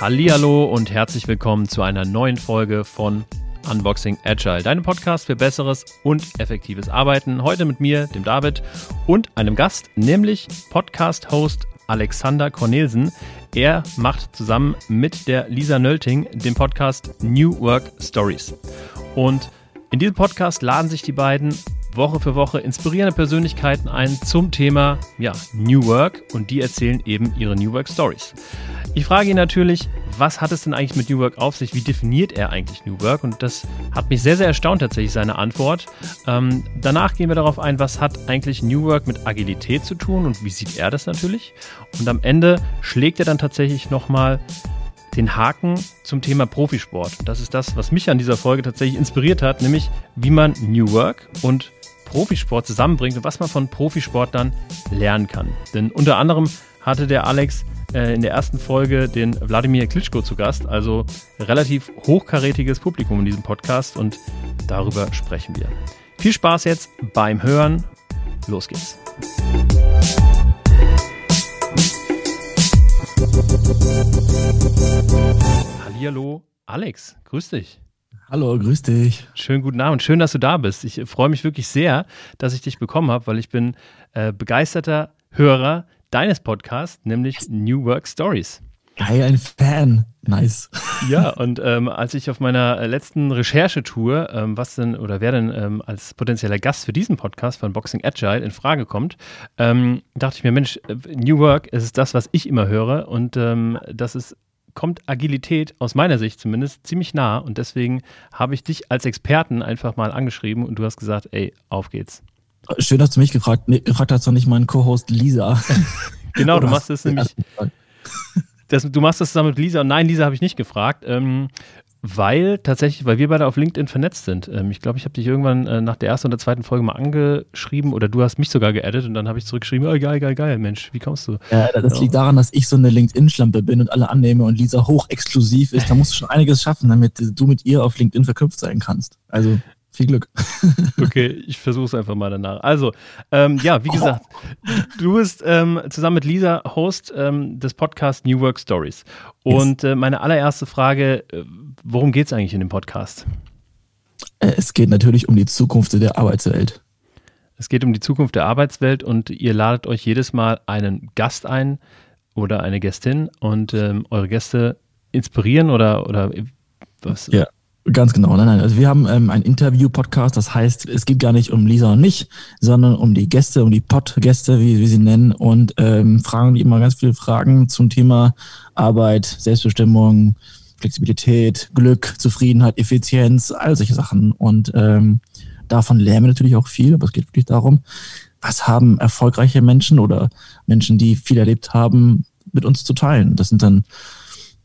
Hallihallo und herzlich willkommen zu einer neuen Folge von Unboxing Agile, deinem Podcast für besseres und effektives Arbeiten. Heute mit mir, dem David und einem Gast, nämlich Podcast-Host Alexander Cornelsen. Er macht zusammen mit der Lisa Nölting den Podcast New Work Stories. Und in diesem Podcast laden sich die beiden Woche für Woche inspirierende Persönlichkeiten ein zum Thema ja, New Work und die erzählen eben ihre New Work Stories. Ich frage ihn natürlich, was hat es denn eigentlich mit New Work auf sich? Wie definiert er eigentlich New Work? Und das hat mich sehr, sehr erstaunt tatsächlich, seine Antwort. Ähm, danach gehen wir darauf ein, was hat eigentlich New Work mit Agilität zu tun und wie sieht er das natürlich? Und am Ende schlägt er dann tatsächlich nochmal den Haken zum Thema Profisport. Das ist das, was mich an dieser Folge tatsächlich inspiriert hat, nämlich wie man New Work und Profisport zusammenbringt und was man von Profisport dann lernen kann. Denn unter anderem hatte der Alex äh, in der ersten Folge den Wladimir Klitschko zu Gast, also relativ hochkarätiges Publikum in diesem Podcast und darüber sprechen wir. Viel Spaß jetzt beim Hören. Los geht's. Hallihallo, Alex, grüß dich. Hallo, grüß dich. Schönen guten Abend, schön, dass du da bist. Ich freue mich wirklich sehr, dass ich dich bekommen habe, weil ich bin äh, begeisterter Hörer deines Podcasts, nämlich New Work Stories. Geil, ein Fan. Nice. Ja, und ähm, als ich auf meiner letzten Recherchetour, ähm, was denn oder wer denn ähm, als potenzieller Gast für diesen Podcast von Boxing Agile in Frage kommt, ähm, dachte ich mir, Mensch, äh, New Work ist das, was ich immer höre und ähm, das ist kommt Agilität aus meiner Sicht zumindest ziemlich nah und deswegen habe ich dich als Experten einfach mal angeschrieben und du hast gesagt, ey, auf geht's. Schön, dass du mich gefragt, nee, gefragt hast, und nicht meinen Co-Host Lisa. genau, du machst es nämlich. Das, du machst das zusammen mit Lisa. Und nein, Lisa habe ich nicht gefragt. Ähm, weil tatsächlich, weil wir beide auf LinkedIn vernetzt sind. Ähm, ich glaube, ich habe dich irgendwann äh, nach der ersten oder zweiten Folge mal angeschrieben oder du hast mich sogar geaddet und dann habe ich zurückgeschrieben, oh, geil, geil, geil, Mensch, wie kommst du? Ja, das ja. liegt daran, dass ich so eine LinkedIn-Schlampe bin und alle annehme und Lisa hochexklusiv ist. Da musst du schon einiges schaffen, damit du mit ihr auf LinkedIn verknüpft sein kannst. Also viel Glück. okay, ich versuche es einfach mal danach. Also, ähm, ja, wie gesagt, du bist ähm, zusammen mit Lisa Host ähm, des Podcasts New Work Stories. Und yes. äh, meine allererste Frage, äh, worum geht es eigentlich in dem Podcast? Äh, es geht natürlich um die Zukunft der Arbeitswelt. Es geht um die Zukunft der Arbeitswelt und ihr ladet euch jedes Mal einen Gast ein oder eine Gästin und ähm, eure Gäste inspirieren oder, oder was? Ja. Ganz genau, nein, nein. Also wir haben ähm, einen Interview-Podcast, das heißt, es geht gar nicht um Lisa und mich, sondern um die Gäste, um die Pod-Gäste, wie wir sie nennen, und ähm, fragen die immer ganz viele Fragen zum Thema Arbeit, Selbstbestimmung, Flexibilität, Glück, Zufriedenheit, Effizienz, all solche Sachen. Und ähm, davon lernen wir natürlich auch viel, aber es geht wirklich darum, was haben erfolgreiche Menschen oder Menschen, die viel erlebt haben, mit uns zu teilen. Das sind dann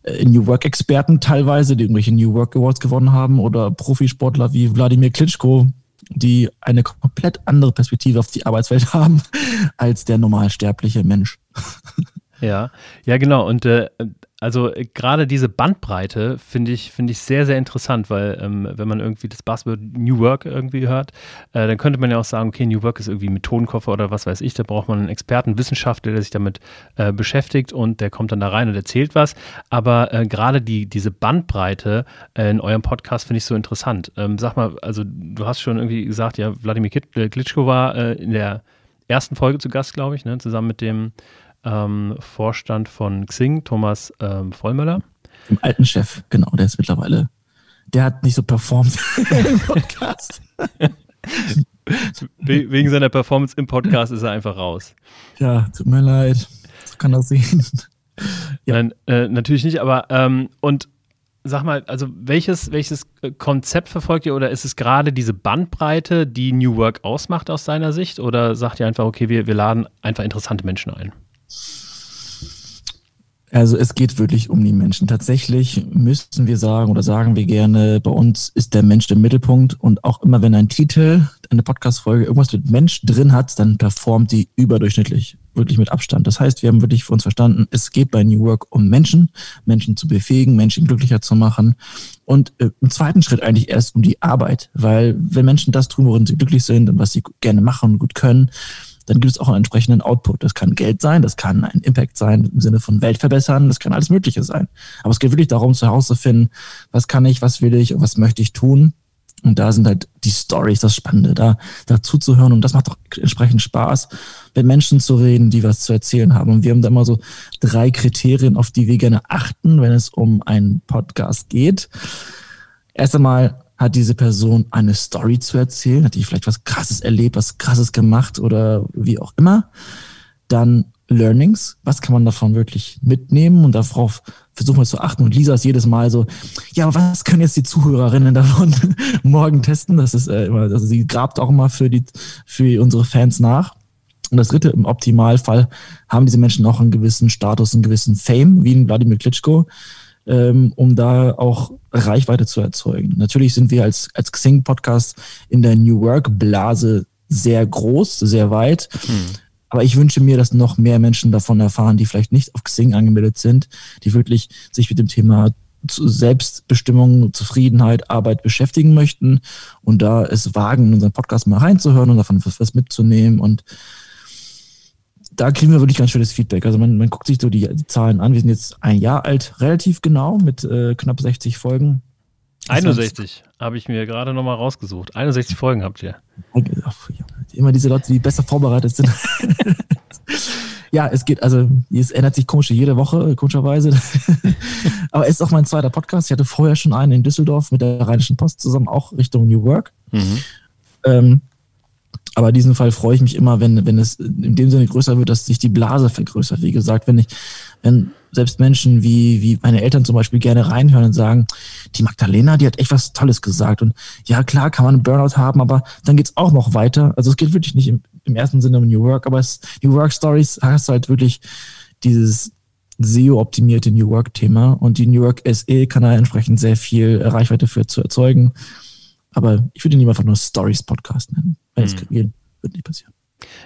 äh, New Work-Experten teilweise, die irgendwelche New Work Awards gewonnen haben oder Profisportler wie Wladimir Klitschko, die eine komplett andere Perspektive auf die Arbeitswelt haben als der normalsterbliche Mensch. Ja, ja, genau. Und äh, also äh, gerade diese Bandbreite finde ich, finde ich sehr, sehr interessant, weil ähm, wenn man irgendwie das Buzzword New Work irgendwie hört, äh, dann könnte man ja auch sagen, okay, New Work ist irgendwie Methodenkoffer oder was weiß ich, da braucht man einen Experten, Wissenschaftler, der sich damit äh, beschäftigt und der kommt dann da rein und erzählt was. Aber äh, gerade die, diese Bandbreite äh, in eurem Podcast finde ich so interessant. Ähm, sag mal, also du hast schon irgendwie gesagt, ja, Wladimir Klitschko war in der ersten Folge zu Gast, glaube ich, ne, zusammen mit dem ähm, Vorstand von Xing, Thomas ähm, Vollmöller. Dem alten Chef, genau, der ist mittlerweile, der hat nicht so performt im Podcast. Wegen seiner Performance im Podcast ist er einfach raus. Ja, tut mir leid. So kann das sehen. Ja. Nein, äh, natürlich nicht, aber ähm, und sag mal, also welches, welches äh, Konzept verfolgt ihr oder ist es gerade diese Bandbreite, die New Work ausmacht aus seiner Sicht? Oder sagt ihr einfach, okay, wir, wir laden einfach interessante Menschen ein? Also es geht wirklich um die Menschen. Tatsächlich müssten wir sagen oder sagen wir gerne, bei uns ist der Mensch der Mittelpunkt und auch immer wenn ein Titel, eine Podcast-Folge irgendwas mit Mensch drin hat, dann performt die überdurchschnittlich. wirklich mit Abstand. Das heißt, wir haben wirklich für uns verstanden, es geht bei New Work um Menschen, Menschen zu befähigen, Menschen glücklicher zu machen. Und äh, im zweiten Schritt eigentlich erst um die Arbeit, weil wenn Menschen das tun, worin sie glücklich sind und was sie gerne machen und gut können, dann gibt es auch einen entsprechenden Output. Das kann Geld sein, das kann ein Impact sein im Sinne von Welt verbessern, das kann alles Mögliche sein. Aber es geht wirklich darum, zu Hause zu finden, was kann ich, was will ich und was möchte ich tun. Und da sind halt die Stories das Spannende, da dazu zu hören. Und das macht auch entsprechend Spaß, mit Menschen zu reden, die was zu erzählen haben. Und wir haben da immer so drei Kriterien, auf die wir gerne achten, wenn es um einen Podcast geht. Erst einmal hat diese Person eine Story zu erzählen, hat die vielleicht was Krasses erlebt, was Krasses gemacht oder wie auch immer. Dann Learnings, was kann man davon wirklich mitnehmen und darauf versuchen wir zu achten. Und Lisa ist jedes Mal so, ja, was können jetzt die Zuhörerinnen davon morgen testen? Das ist äh, immer, also sie grabt auch immer für die, für unsere Fans nach. Und das dritte, im Optimalfall haben diese Menschen auch einen gewissen Status, einen gewissen Fame, wie in Wladimir Klitschko ähm, um da auch Reichweite zu erzeugen. Natürlich sind wir als, als Xing-Podcast in der New Work-Blase sehr groß, sehr weit. Hm. Aber ich wünsche mir, dass noch mehr Menschen davon erfahren, die vielleicht nicht auf Xing angemeldet sind, die wirklich sich mit dem Thema Selbstbestimmung, Zufriedenheit, Arbeit beschäftigen möchten und da es wagen, in unseren Podcast mal reinzuhören und davon was mitzunehmen und da kriegen wir wirklich ganz schönes Feedback. Also man, man guckt sich so die, die Zahlen an. Wir sind jetzt ein Jahr alt, relativ genau, mit äh, knapp 60 Folgen. 61 habe ich mir gerade nochmal rausgesucht. 61 Folgen habt ihr. Immer diese Leute, die besser vorbereitet sind. ja, es geht, also es ändert sich komisch jede Woche, komischerweise. Aber es ist auch mein zweiter Podcast. Ich hatte vorher schon einen in Düsseldorf mit der Rheinischen Post zusammen, auch Richtung New Work. Mhm. Ähm, aber in diesem Fall freue ich mich immer, wenn, wenn es in dem Sinne größer wird, dass sich die Blase vergrößert. Wie gesagt, wenn ich, wenn selbst Menschen wie, wie meine Eltern zum Beispiel gerne reinhören und sagen, die Magdalena, die hat echt was Tolles gesagt. Und ja, klar kann man einen Burnout haben, aber dann geht's auch noch weiter. Also es geht wirklich nicht im, im ersten Sinne um New Work, aber es, New Work Stories hast halt wirklich dieses SEO-optimierte New Work-Thema und die New Work SE kann da entsprechend sehr viel Reichweite für zu erzeugen. Aber ich würde ihn einfach nur Stories Podcast nennen. Weil es mhm. wird nicht passieren.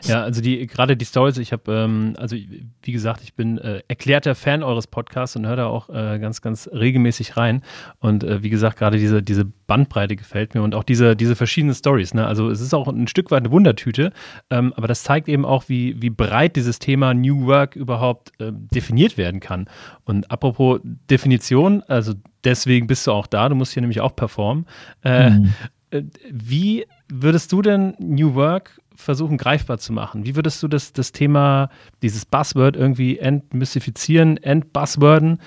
Ja, also die gerade die Stories, ich habe, ähm, also wie gesagt, ich bin äh, erklärter Fan eures Podcasts und höre da auch äh, ganz, ganz regelmäßig rein. Und äh, wie gesagt, gerade diese, diese Bandbreite gefällt mir und auch diese, diese verschiedenen Stories. Ne? Also es ist auch ein Stück weit eine Wundertüte, ähm, aber das zeigt eben auch, wie, wie breit dieses Thema New Work überhaupt äh, definiert werden kann. Und apropos Definition, also deswegen bist du auch da, du musst hier nämlich auch performen. Äh, mhm. Äh, wie würdest du denn New Work versuchen greifbar zu machen? Wie würdest du das, das Thema, dieses Buzzword irgendwie entmystifizieren, entbuzzworden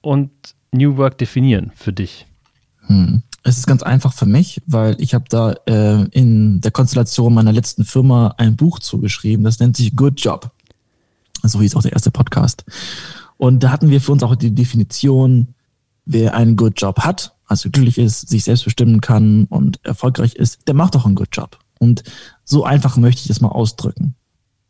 und New Work definieren für dich? Hm. Es ist ganz einfach für mich, weil ich habe da äh, in der Konstellation meiner letzten Firma ein Buch zugeschrieben, das nennt sich Good Job. So hieß auch der erste Podcast. Und da hatten wir für uns auch die Definition, wer einen Good Job hat, also glücklich ist, sich selbst bestimmen kann und erfolgreich ist, der macht doch einen Good Job. Und so einfach möchte ich das mal ausdrücken.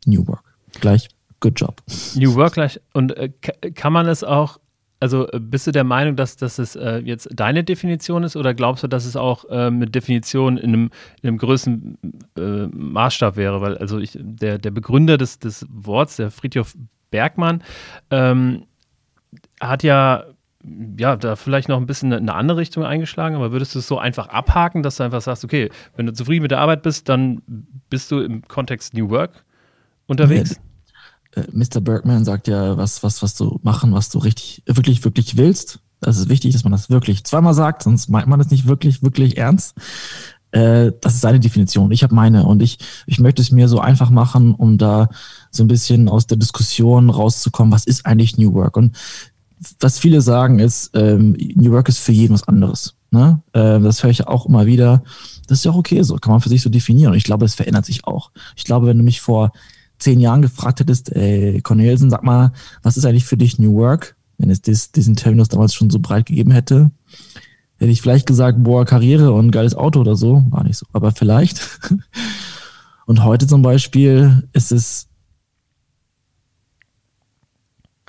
New Work. Gleich Good Job. New Work gleich. Und äh, kann man es auch, also äh, bist du der Meinung, dass, dass es äh, jetzt deine Definition ist oder glaubst du, dass es auch äh, eine Definition in einem, in einem größeren äh, Maßstab wäre? Weil also ich, der, der Begründer des, des Worts, der Friedhof Bergmann, ähm, hat ja ja, da vielleicht noch ein bisschen eine andere Richtung eingeschlagen, aber würdest du es so einfach abhaken, dass du einfach sagst, okay, wenn du zufrieden mit der Arbeit bist, dann bist du im Kontext New Work unterwegs? Ja, äh, Mr. Bergman sagt ja, was, was, was du machen, was du richtig, wirklich, wirklich willst. Das ist wichtig, dass man das wirklich zweimal sagt, sonst meint man das nicht wirklich, wirklich ernst. Äh, das ist seine Definition. Ich habe meine und ich, ich möchte es mir so einfach machen, um da so ein bisschen aus der Diskussion rauszukommen, was ist eigentlich New Work? Und was viele sagen ist, ähm, New Work ist für jeden was anderes. Ne? Äh, das höre ich auch immer wieder. Das ist ja auch okay so, kann man für sich so definieren. Und ich glaube, es verändert sich auch. Ich glaube, wenn du mich vor zehn Jahren gefragt hättest, ey, Cornelsen, sag mal, was ist eigentlich für dich New Work? Wenn es dies, diesen Terminus damals schon so breit gegeben hätte, hätte ich vielleicht gesagt, boah, Karriere und geiles Auto oder so. War nicht so, aber vielleicht. Und heute zum Beispiel ist es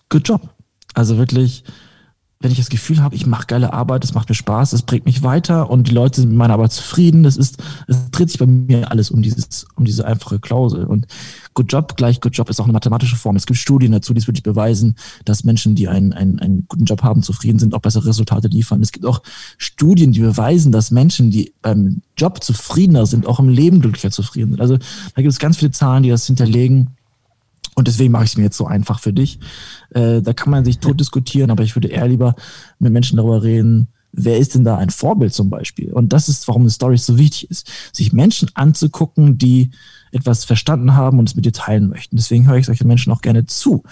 Good Job. Also wirklich wenn ich das Gefühl habe, ich mache geile Arbeit, es macht mir Spaß, es bringt mich weiter und die Leute sind mit meiner Arbeit zufrieden, das ist, es dreht sich bei mir alles um dieses, um diese einfache Klausel. Und Good Job gleich Good Job ist auch eine mathematische Form. Es gibt Studien dazu, die es wirklich beweisen, dass Menschen, die einen, einen, einen guten Job haben, zufrieden sind, auch bessere Resultate liefern. Es gibt auch Studien, die beweisen, dass Menschen, die beim Job zufriedener sind, auch im Leben glücklicher zufrieden sind. Also da gibt es ganz viele Zahlen, die das hinterlegen. Und deswegen mache ich es mir jetzt so einfach für dich. Äh, da kann man sich tot diskutieren, aber ich würde eher lieber mit Menschen darüber reden, wer ist denn da ein Vorbild zum Beispiel? Und das ist, warum eine Story so wichtig ist, sich Menschen anzugucken, die etwas verstanden haben und es mit dir teilen möchten. Deswegen höre ich solche Menschen auch gerne zu,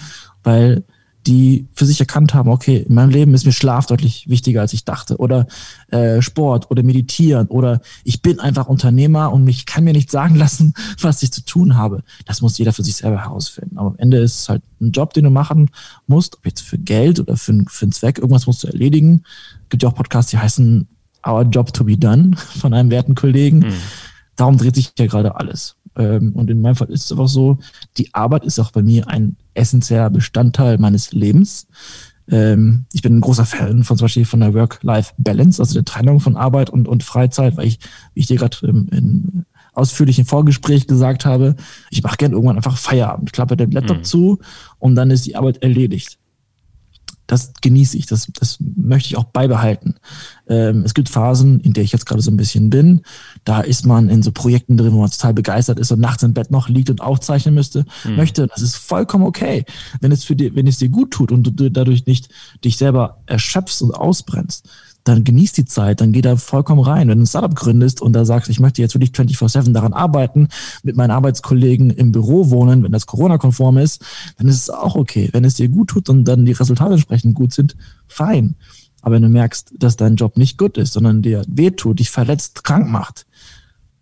weil die für sich erkannt haben, okay, in meinem Leben ist mir Schlaf deutlich wichtiger, als ich dachte. Oder äh, Sport oder Meditieren oder ich bin einfach Unternehmer und ich kann mir nicht sagen lassen, was ich zu tun habe. Das muss jeder für sich selber herausfinden. Aber am Ende ist es halt ein Job, den du machen musst, ob jetzt für Geld oder für, für einen Zweck, irgendwas musst du erledigen. Es gibt ja auch Podcasts, die heißen Our Job to be Done von einem werten Kollegen. Mhm. Darum dreht sich ja gerade alles. Ähm, und in meinem Fall ist es einfach so, die Arbeit ist auch bei mir ein essentieller Bestandteil meines Lebens. Ähm, ich bin ein großer Fan von zum Beispiel von der Work-Life-Balance, also der Trennung von Arbeit und, und Freizeit, weil ich, wie ich dir gerade im, in ausführlichen Vorgespräch gesagt habe, ich mache gern irgendwann einfach Feierabend, klappe den Laptop mhm. zu und dann ist die Arbeit erledigt das genieße ich, das, das möchte ich auch beibehalten. Ähm, es gibt Phasen, in der ich jetzt gerade so ein bisschen bin. Da ist man in so Projekten drin, wo man total begeistert ist und nachts im Bett noch liegt und aufzeichnen müsste, mhm. möchte. Das ist vollkommen okay. Wenn es für dir, wenn es dir gut tut und du dadurch nicht dich selber erschöpfst und ausbrennst, dann genießt die Zeit, dann geh da vollkommen rein. Wenn du ein Startup gründest und da sagst, ich möchte jetzt wirklich 24-7 daran arbeiten, mit meinen Arbeitskollegen im Büro wohnen, wenn das Corona-konform ist, dann ist es auch okay. Wenn es dir gut tut und dann die Resultate entsprechend gut sind, fein. Aber wenn du merkst, dass dein Job nicht gut ist, sondern dir wehtut, dich verletzt, krank macht,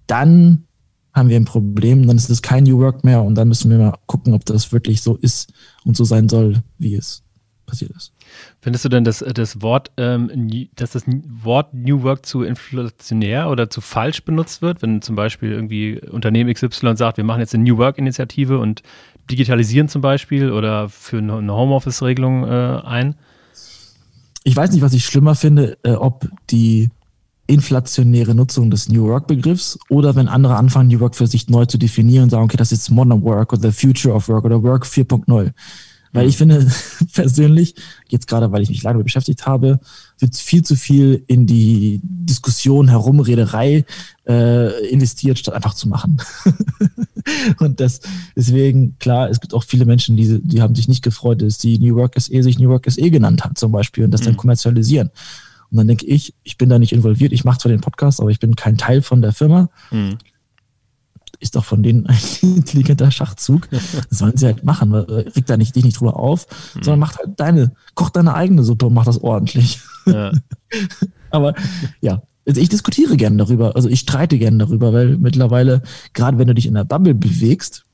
dann haben wir ein Problem, dann ist es kein New Work mehr und dann müssen wir mal gucken, ob das wirklich so ist und so sein soll, wie es passiert ist. Findest du denn das, das Wort, ähm, dass das Wort New Work zu inflationär oder zu falsch benutzt wird, wenn zum Beispiel irgendwie Unternehmen XY sagt, wir machen jetzt eine New Work-Initiative und digitalisieren zum Beispiel oder führen eine Homeoffice-Regelung äh, ein? Ich weiß nicht, was ich schlimmer finde, äh, ob die inflationäre Nutzung des New Work-Begriffs oder wenn andere anfangen, New Work für sich neu zu definieren und sagen, okay, das ist Modern Work oder The Future of Work oder Work 4.0. Weil ich finde persönlich, jetzt gerade weil ich mich lange beschäftigt habe, wird viel zu viel in die Diskussion, Herumrederei äh, investiert, statt einfach zu machen. und das deswegen, klar, es gibt auch viele Menschen, die, die haben sich nicht gefreut, dass die New Work SE sich New Work SE genannt hat, zum Beispiel, und das mhm. dann kommerzialisieren. Und dann denke ich, ich bin da nicht involviert, ich mache zwar den Podcast, aber ich bin kein Teil von der Firma. Mhm ist doch von denen ein intelligenter Schachzug. Das sollen sie halt machen. Reg da nicht, dich nicht drüber auf, mhm. sondern mach halt deine, koch deine eigene Suppe und mach das ordentlich. Ja. Aber ja, also ich diskutiere gerne darüber, also ich streite gerne darüber, weil mittlerweile, gerade wenn du dich in der Bubble bewegst,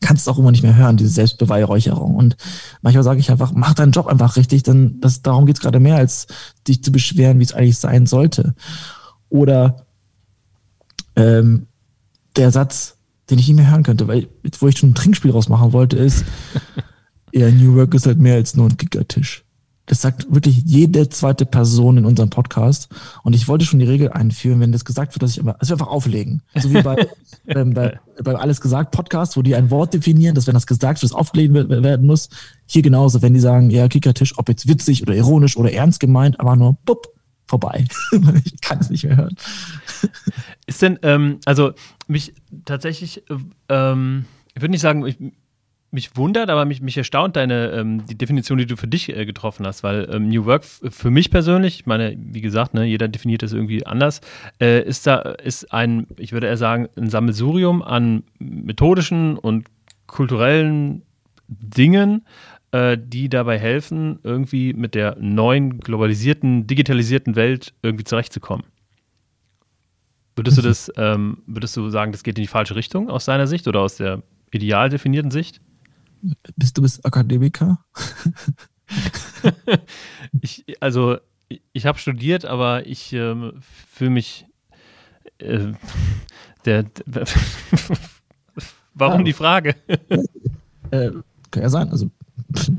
kannst du auch immer nicht mehr hören, diese Selbstbeweihräucherung. Und manchmal sage ich einfach, mach deinen Job einfach richtig, denn das, darum geht es gerade mehr, als dich zu beschweren, wie es eigentlich sein sollte. Oder ähm, der Satz, den ich nicht mehr hören könnte, weil jetzt, wo ich schon ein Trinkspiel rausmachen wollte, ist, ja, New Work ist halt mehr als nur ein Gigertisch. Das sagt wirklich jede zweite Person in unserem Podcast. Und ich wollte schon die Regel einführen, wenn das gesagt wird, dass ich immer, also einfach auflegen. So wie bei, ähm, bei, bei Alles gesagt Podcast, wo die ein Wort definieren, dass wenn das gesagt wird, das aufgelegt werden muss. Hier genauso, wenn die sagen, ja, Kickertisch, ob jetzt witzig oder ironisch oder ernst gemeint, aber nur, bupp, vorbei. ich kann es nicht mehr hören. Ist denn, ähm, also mich tatsächlich, ähm, ich würde nicht sagen, ich, mich wundert, aber mich, mich erstaunt deine ähm, die Definition, die du für dich äh, getroffen hast, weil ähm, New Work für mich persönlich, ich meine, wie gesagt, ne, jeder definiert das irgendwie anders, äh, ist da ist ein, ich würde eher sagen, ein Sammelsurium an methodischen und kulturellen Dingen, äh, die dabei helfen, irgendwie mit der neuen, globalisierten, digitalisierten Welt irgendwie zurechtzukommen. Würdest du das, ähm, würdest du sagen, das geht in die falsche Richtung aus deiner Sicht oder aus der ideal definierten Sicht? Bist du bist Akademiker? ich, also ich, ich habe studiert, aber ich ähm, fühle mich äh, der, der Warum ja. die Frage? äh, kann ja sein. Also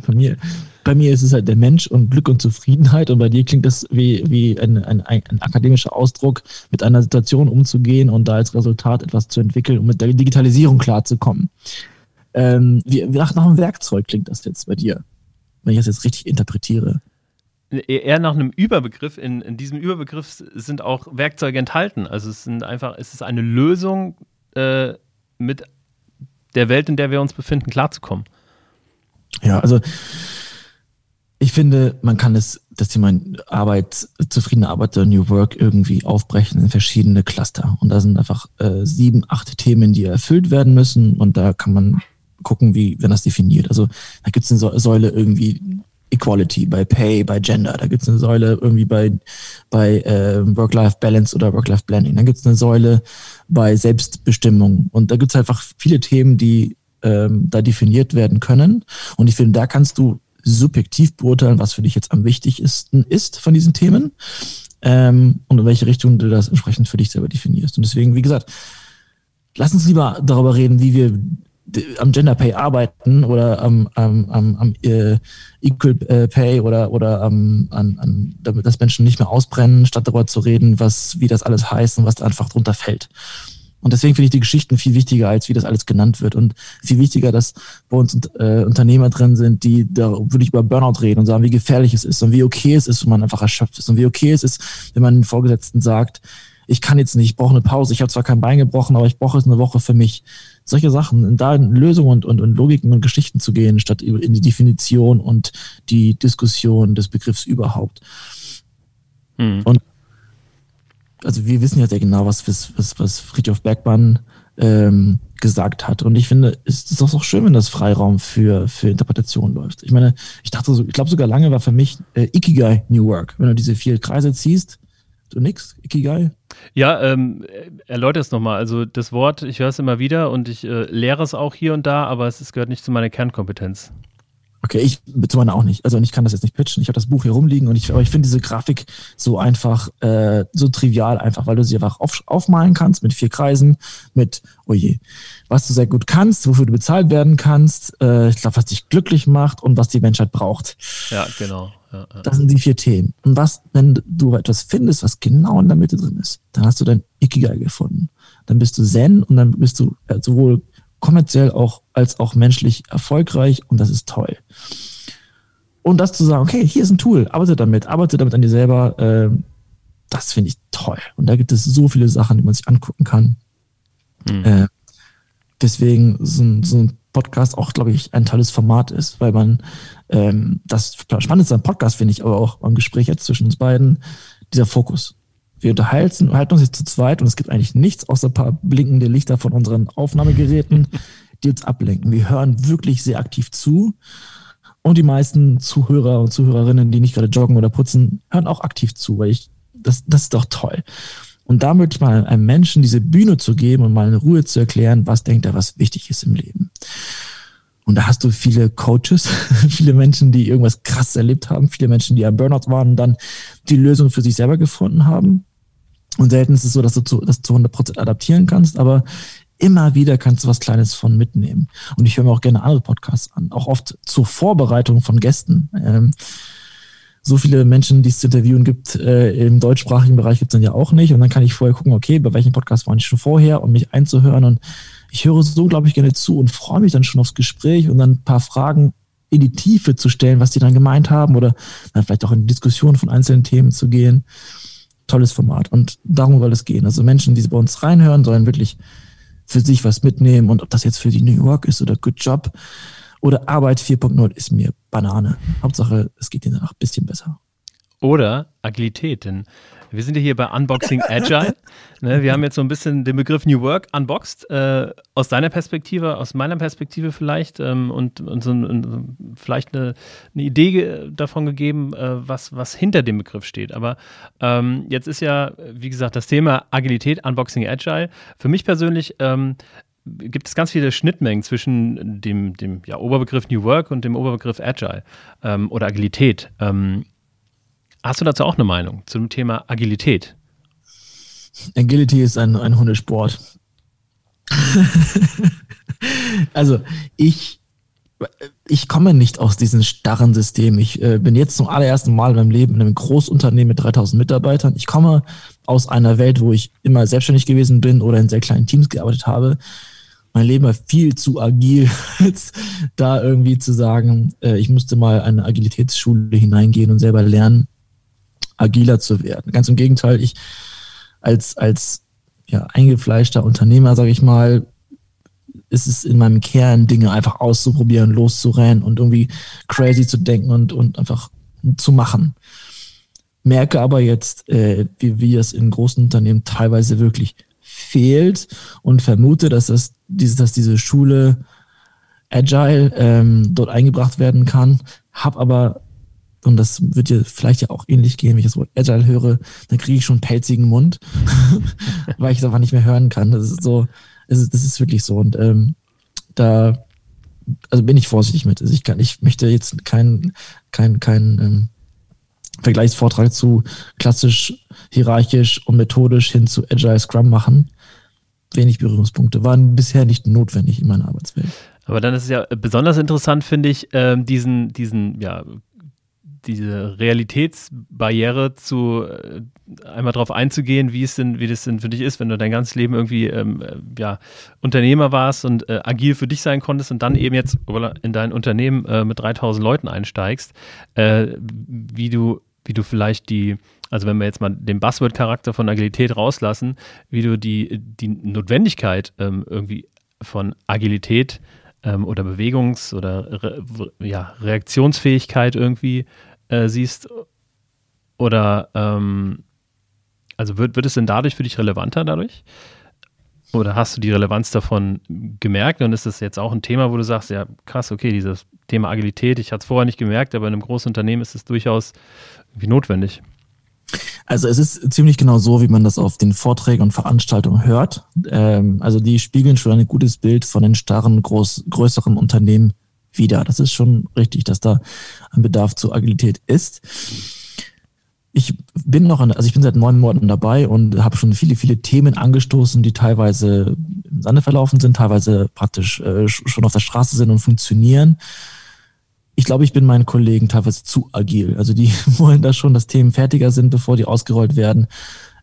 bei mir, bei mir ist es halt der Mensch und Glück und Zufriedenheit und bei dir klingt das wie, wie ein, ein, ein akademischer Ausdruck, mit einer Situation umzugehen und da als Resultat etwas zu entwickeln, um mit der Digitalisierung klarzukommen. Ähm, wie, nach, nach einem Werkzeug klingt das jetzt bei dir, wenn ich das jetzt richtig interpretiere. Eher nach einem Überbegriff. In, in diesem Überbegriff sind auch Werkzeuge enthalten. Also es sind einfach, es ist eine Lösung, äh, mit der Welt, in der wir uns befinden, klarzukommen. Ja, also ich finde, man kann es, das Thema Arbeit, zufriedene Arbeiter, New Work irgendwie aufbrechen in verschiedene Cluster. Und da sind einfach äh, sieben, acht Themen, die erfüllt werden müssen. Und da kann man gucken, wie, wenn das definiert. Also da gibt es eine Säule irgendwie Equality, bei Pay, bei Gender. Da gibt es eine Säule irgendwie bei, bei äh, Work-Life-Balance oder Work-Life-Blending. Dann gibt es eine Säule bei Selbstbestimmung. Und da gibt es einfach viele Themen, die ähm, da definiert werden können. Und ich finde, da kannst du subjektiv beurteilen, was für dich jetzt am wichtigsten ist von diesen Themen ähm, und in welche Richtung du das entsprechend für dich selber definierst. Und deswegen, wie gesagt, lass uns lieber darüber reden, wie wir am Gender Pay arbeiten oder am, am, am, am äh, Equal äh, Pay oder, oder am, an, an, damit das Menschen nicht mehr ausbrennen, statt darüber zu reden, was, wie das alles heißt und was da einfach drunter fällt. Und deswegen finde ich die Geschichten viel wichtiger, als wie das alles genannt wird. Und viel wichtiger, dass bei uns äh, Unternehmer drin sind, die da wirklich über Burnout reden und sagen, wie gefährlich es ist und wie okay es ist, wenn man einfach erschöpft ist und wie okay es ist, wenn man den Vorgesetzten sagt, ich kann jetzt nicht, ich brauche eine Pause, ich habe zwar kein Bein gebrochen, aber ich brauche jetzt eine Woche für mich. Solche Sachen, da in Lösungen und, und, und Logiken und Geschichten zu gehen, statt in die Definition und die Diskussion des Begriffs überhaupt. Hm. Und also wir wissen ja sehr genau, was, was, was Friedhof Bergmann ähm, gesagt hat. Und ich finde, es ist auch schön, wenn das Freiraum für, für Interpretation läuft. Ich meine, ich dachte so, ich glaube sogar lange war für mich äh, Ikigai New Work. Wenn du diese vier Kreise ziehst, du nix, Ikigai? Ja, ähm, erläuter es nochmal. Also das Wort, ich höre es immer wieder und ich äh, lehre es auch hier und da, aber es, es gehört nicht zu meiner Kernkompetenz. Okay, ich zu meiner auch nicht. Also ich kann das jetzt nicht pitchen. Ich habe das Buch hier rumliegen und ich, aber ich finde diese Grafik so einfach, äh, so trivial einfach, weil du sie einfach auf, aufmalen kannst mit vier Kreisen, mit, oh je, was du sehr gut kannst, wofür du bezahlt werden kannst, äh, ich glaube, was dich glücklich macht und was die Menschheit braucht. Ja, genau. Ja, ja. Das sind die vier Themen. Und was, wenn du etwas findest, was genau in der Mitte drin ist, dann hast du dein Ikigai gefunden. Dann bist du Zen und dann bist du äh, sowohl kommerziell auch als auch menschlich erfolgreich und das ist toll. Und das zu sagen, okay, hier ist ein Tool, arbeite damit, arbeite damit an dir selber, äh, das finde ich toll. Und da gibt es so viele Sachen, die man sich angucken kann. Mhm. Äh, deswegen so ein, so ein Podcast auch, glaube ich, ein tolles Format ist, weil man ähm, das Spannendste am Podcast finde ich, aber auch am Gespräch jetzt zwischen uns beiden, dieser Fokus. Wir unterhalten, unterhalten uns jetzt zu zweit und es gibt eigentlich nichts außer ein paar blinkende Lichter von unseren Aufnahmegeräten, die uns ablenken. Wir hören wirklich sehr aktiv zu. Und die meisten Zuhörer und Zuhörerinnen, die nicht gerade joggen oder putzen, hören auch aktiv zu, weil ich, das, das ist doch toll. Und da möchte ich mal einem Menschen diese Bühne zu geben und mal eine Ruhe zu erklären, was denkt er, was wichtig ist im Leben. Und da hast du viele Coaches, viele Menschen, die irgendwas krass erlebt haben, viele Menschen, die am Burnout waren und dann die Lösung für sich selber gefunden haben. Und selten ist es so, dass du das zu 100% adaptieren kannst, aber immer wieder kannst du was Kleines von mitnehmen. Und ich höre mir auch gerne andere Podcasts an, auch oft zur Vorbereitung von Gästen. Ähm, so viele Menschen, die es zu interviewen gibt, äh, im deutschsprachigen Bereich gibt es dann ja auch nicht. Und dann kann ich vorher gucken, okay, bei welchem Podcast war ich schon vorher, um mich einzuhören. Und ich höre so, glaube ich, gerne zu und freue mich dann schon aufs Gespräch und dann ein paar Fragen in die Tiefe zu stellen, was die dann gemeint haben oder dann vielleicht auch in die Diskussion von einzelnen Themen zu gehen tolles Format. Und darum soll es gehen. Also Menschen, die bei uns reinhören, sollen wirklich für sich was mitnehmen. Und ob das jetzt für die New York ist oder Good Job oder Arbeit 4.0 ist mir Banane. Hauptsache, es geht ihnen danach ein bisschen besser. Oder Agilität, denn wir sind ja hier bei Unboxing Agile. ne, wir haben jetzt so ein bisschen den Begriff New Work unboxed. Äh, aus deiner Perspektive, aus meiner Perspektive vielleicht ähm, und, und, so, und, vielleicht eine, eine, Idee davon gegeben, äh, was, was hinter dem Begriff steht. Aber ähm, jetzt ist ja, wie gesagt, das Thema Agilität, Unboxing Agile. Für mich persönlich ähm, gibt es ganz viele Schnittmengen zwischen dem, dem ja, Oberbegriff New Work und dem Oberbegriff Agile ähm, oder Agilität. Ähm, Hast du dazu auch eine Meinung zum Thema Agilität? Agility ist ein, ein Hundesport. also ich ich komme nicht aus diesem starren System. Ich äh, bin jetzt zum allerersten Mal in meinem Leben in einem Großunternehmen mit 3000 Mitarbeitern. Ich komme aus einer Welt, wo ich immer selbstständig gewesen bin oder in sehr kleinen Teams gearbeitet habe. Mein Leben war viel zu agil, da irgendwie zu sagen, äh, ich musste mal eine Agilitätsschule hineingehen und selber lernen, agiler zu werden. Ganz im Gegenteil, ich als, als ja, eingefleischter Unternehmer, sage ich mal, ist es in meinem Kern, Dinge einfach auszuprobieren, loszurennen und irgendwie crazy zu denken und, und einfach zu machen. Merke aber jetzt, äh, wie, wie es in großen Unternehmen teilweise wirklich fehlt und vermute, dass, das, diese, dass diese Schule Agile ähm, dort eingebracht werden kann. Hab aber, und das wird dir vielleicht ja auch ähnlich gehen, wenn ich das Wort Agile höre, dann kriege ich schon einen pelzigen Mund, weil ich es einfach nicht mehr hören kann. Das ist so, das ist, das ist wirklich so. Und ähm, da also bin ich vorsichtig mit. Also ich, kann, ich möchte jetzt keinen kein, kein, ähm, Vergleichsvortrag zu klassisch, hierarchisch und methodisch hin zu Agile Scrum machen. Wenig Berührungspunkte waren bisher nicht notwendig in meiner Arbeitswelt. Aber dann ist es ja besonders interessant, finde ich, ähm, diesen, diesen ja, diese Realitätsbarriere zu äh, einmal darauf einzugehen, wie es denn, wie das denn für dich ist, wenn du dein ganzes Leben irgendwie ähm, äh, ja, Unternehmer warst und äh, agil für dich sein konntest und dann eben jetzt in dein Unternehmen äh, mit 3000 Leuten einsteigst, äh, wie du, wie du vielleicht die, also wenn wir jetzt mal den Buzzword-Charakter von Agilität rauslassen, wie du die, die Notwendigkeit ähm, irgendwie von Agilität ähm, oder Bewegungs- oder Re ja, Reaktionsfähigkeit irgendwie äh, siehst? Oder ähm, also wird, wird es denn dadurch für dich relevanter dadurch? Oder hast du die Relevanz davon gemerkt und ist das jetzt auch ein Thema, wo du sagst, ja krass, okay, dieses Thema Agilität, ich hatte es vorher nicht gemerkt, aber in einem großen Unternehmen ist es durchaus irgendwie notwendig. Also es ist ziemlich genau so, wie man das auf den Vorträgen und Veranstaltungen hört. Ähm, also die spiegeln schon ein gutes Bild von den starren, groß, größeren Unternehmen wieder. Das ist schon richtig, dass da ein Bedarf zur Agilität ist. Ich bin noch, an, also ich bin seit neun Monaten dabei und habe schon viele, viele Themen angestoßen, die teilweise im Sande verlaufen sind, teilweise praktisch äh, schon auf der Straße sind und funktionieren. Ich glaube, ich bin meinen Kollegen teilweise zu agil. Also die wollen da schon, dass Themen fertiger sind, bevor die ausgerollt werden.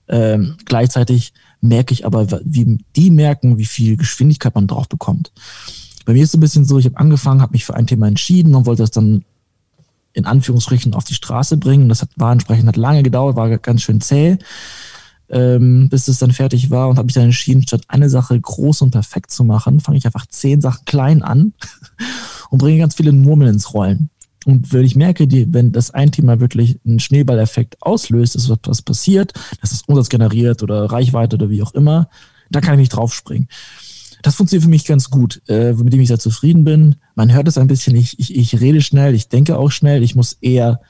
Ähm, gleichzeitig merke ich aber, wie die merken, wie viel Geschwindigkeit man drauf bekommt. Bei mir ist es ein bisschen so, ich habe angefangen, habe mich für ein Thema entschieden und wollte das dann in Anführungsstrichen auf die Straße bringen. Das hat, war entsprechend, hat lange gedauert, war ganz schön zäh, ähm, bis es dann fertig war und habe mich dann entschieden, statt eine Sache groß und perfekt zu machen, fange ich einfach zehn Sachen klein an und bringe ganz viele Murmeln ins Rollen. Und wenn ich merke, die, wenn das ein Thema wirklich einen Schneeballeffekt auslöst, ist was passiert, dass es Umsatz generiert oder Reichweite oder wie auch immer, da kann ich nicht draufspringen das funktioniert für mich ganz gut, äh, mit dem ich sehr zufrieden bin. Man hört es ein bisschen, ich, ich, ich rede schnell, ich denke auch schnell, ich muss eher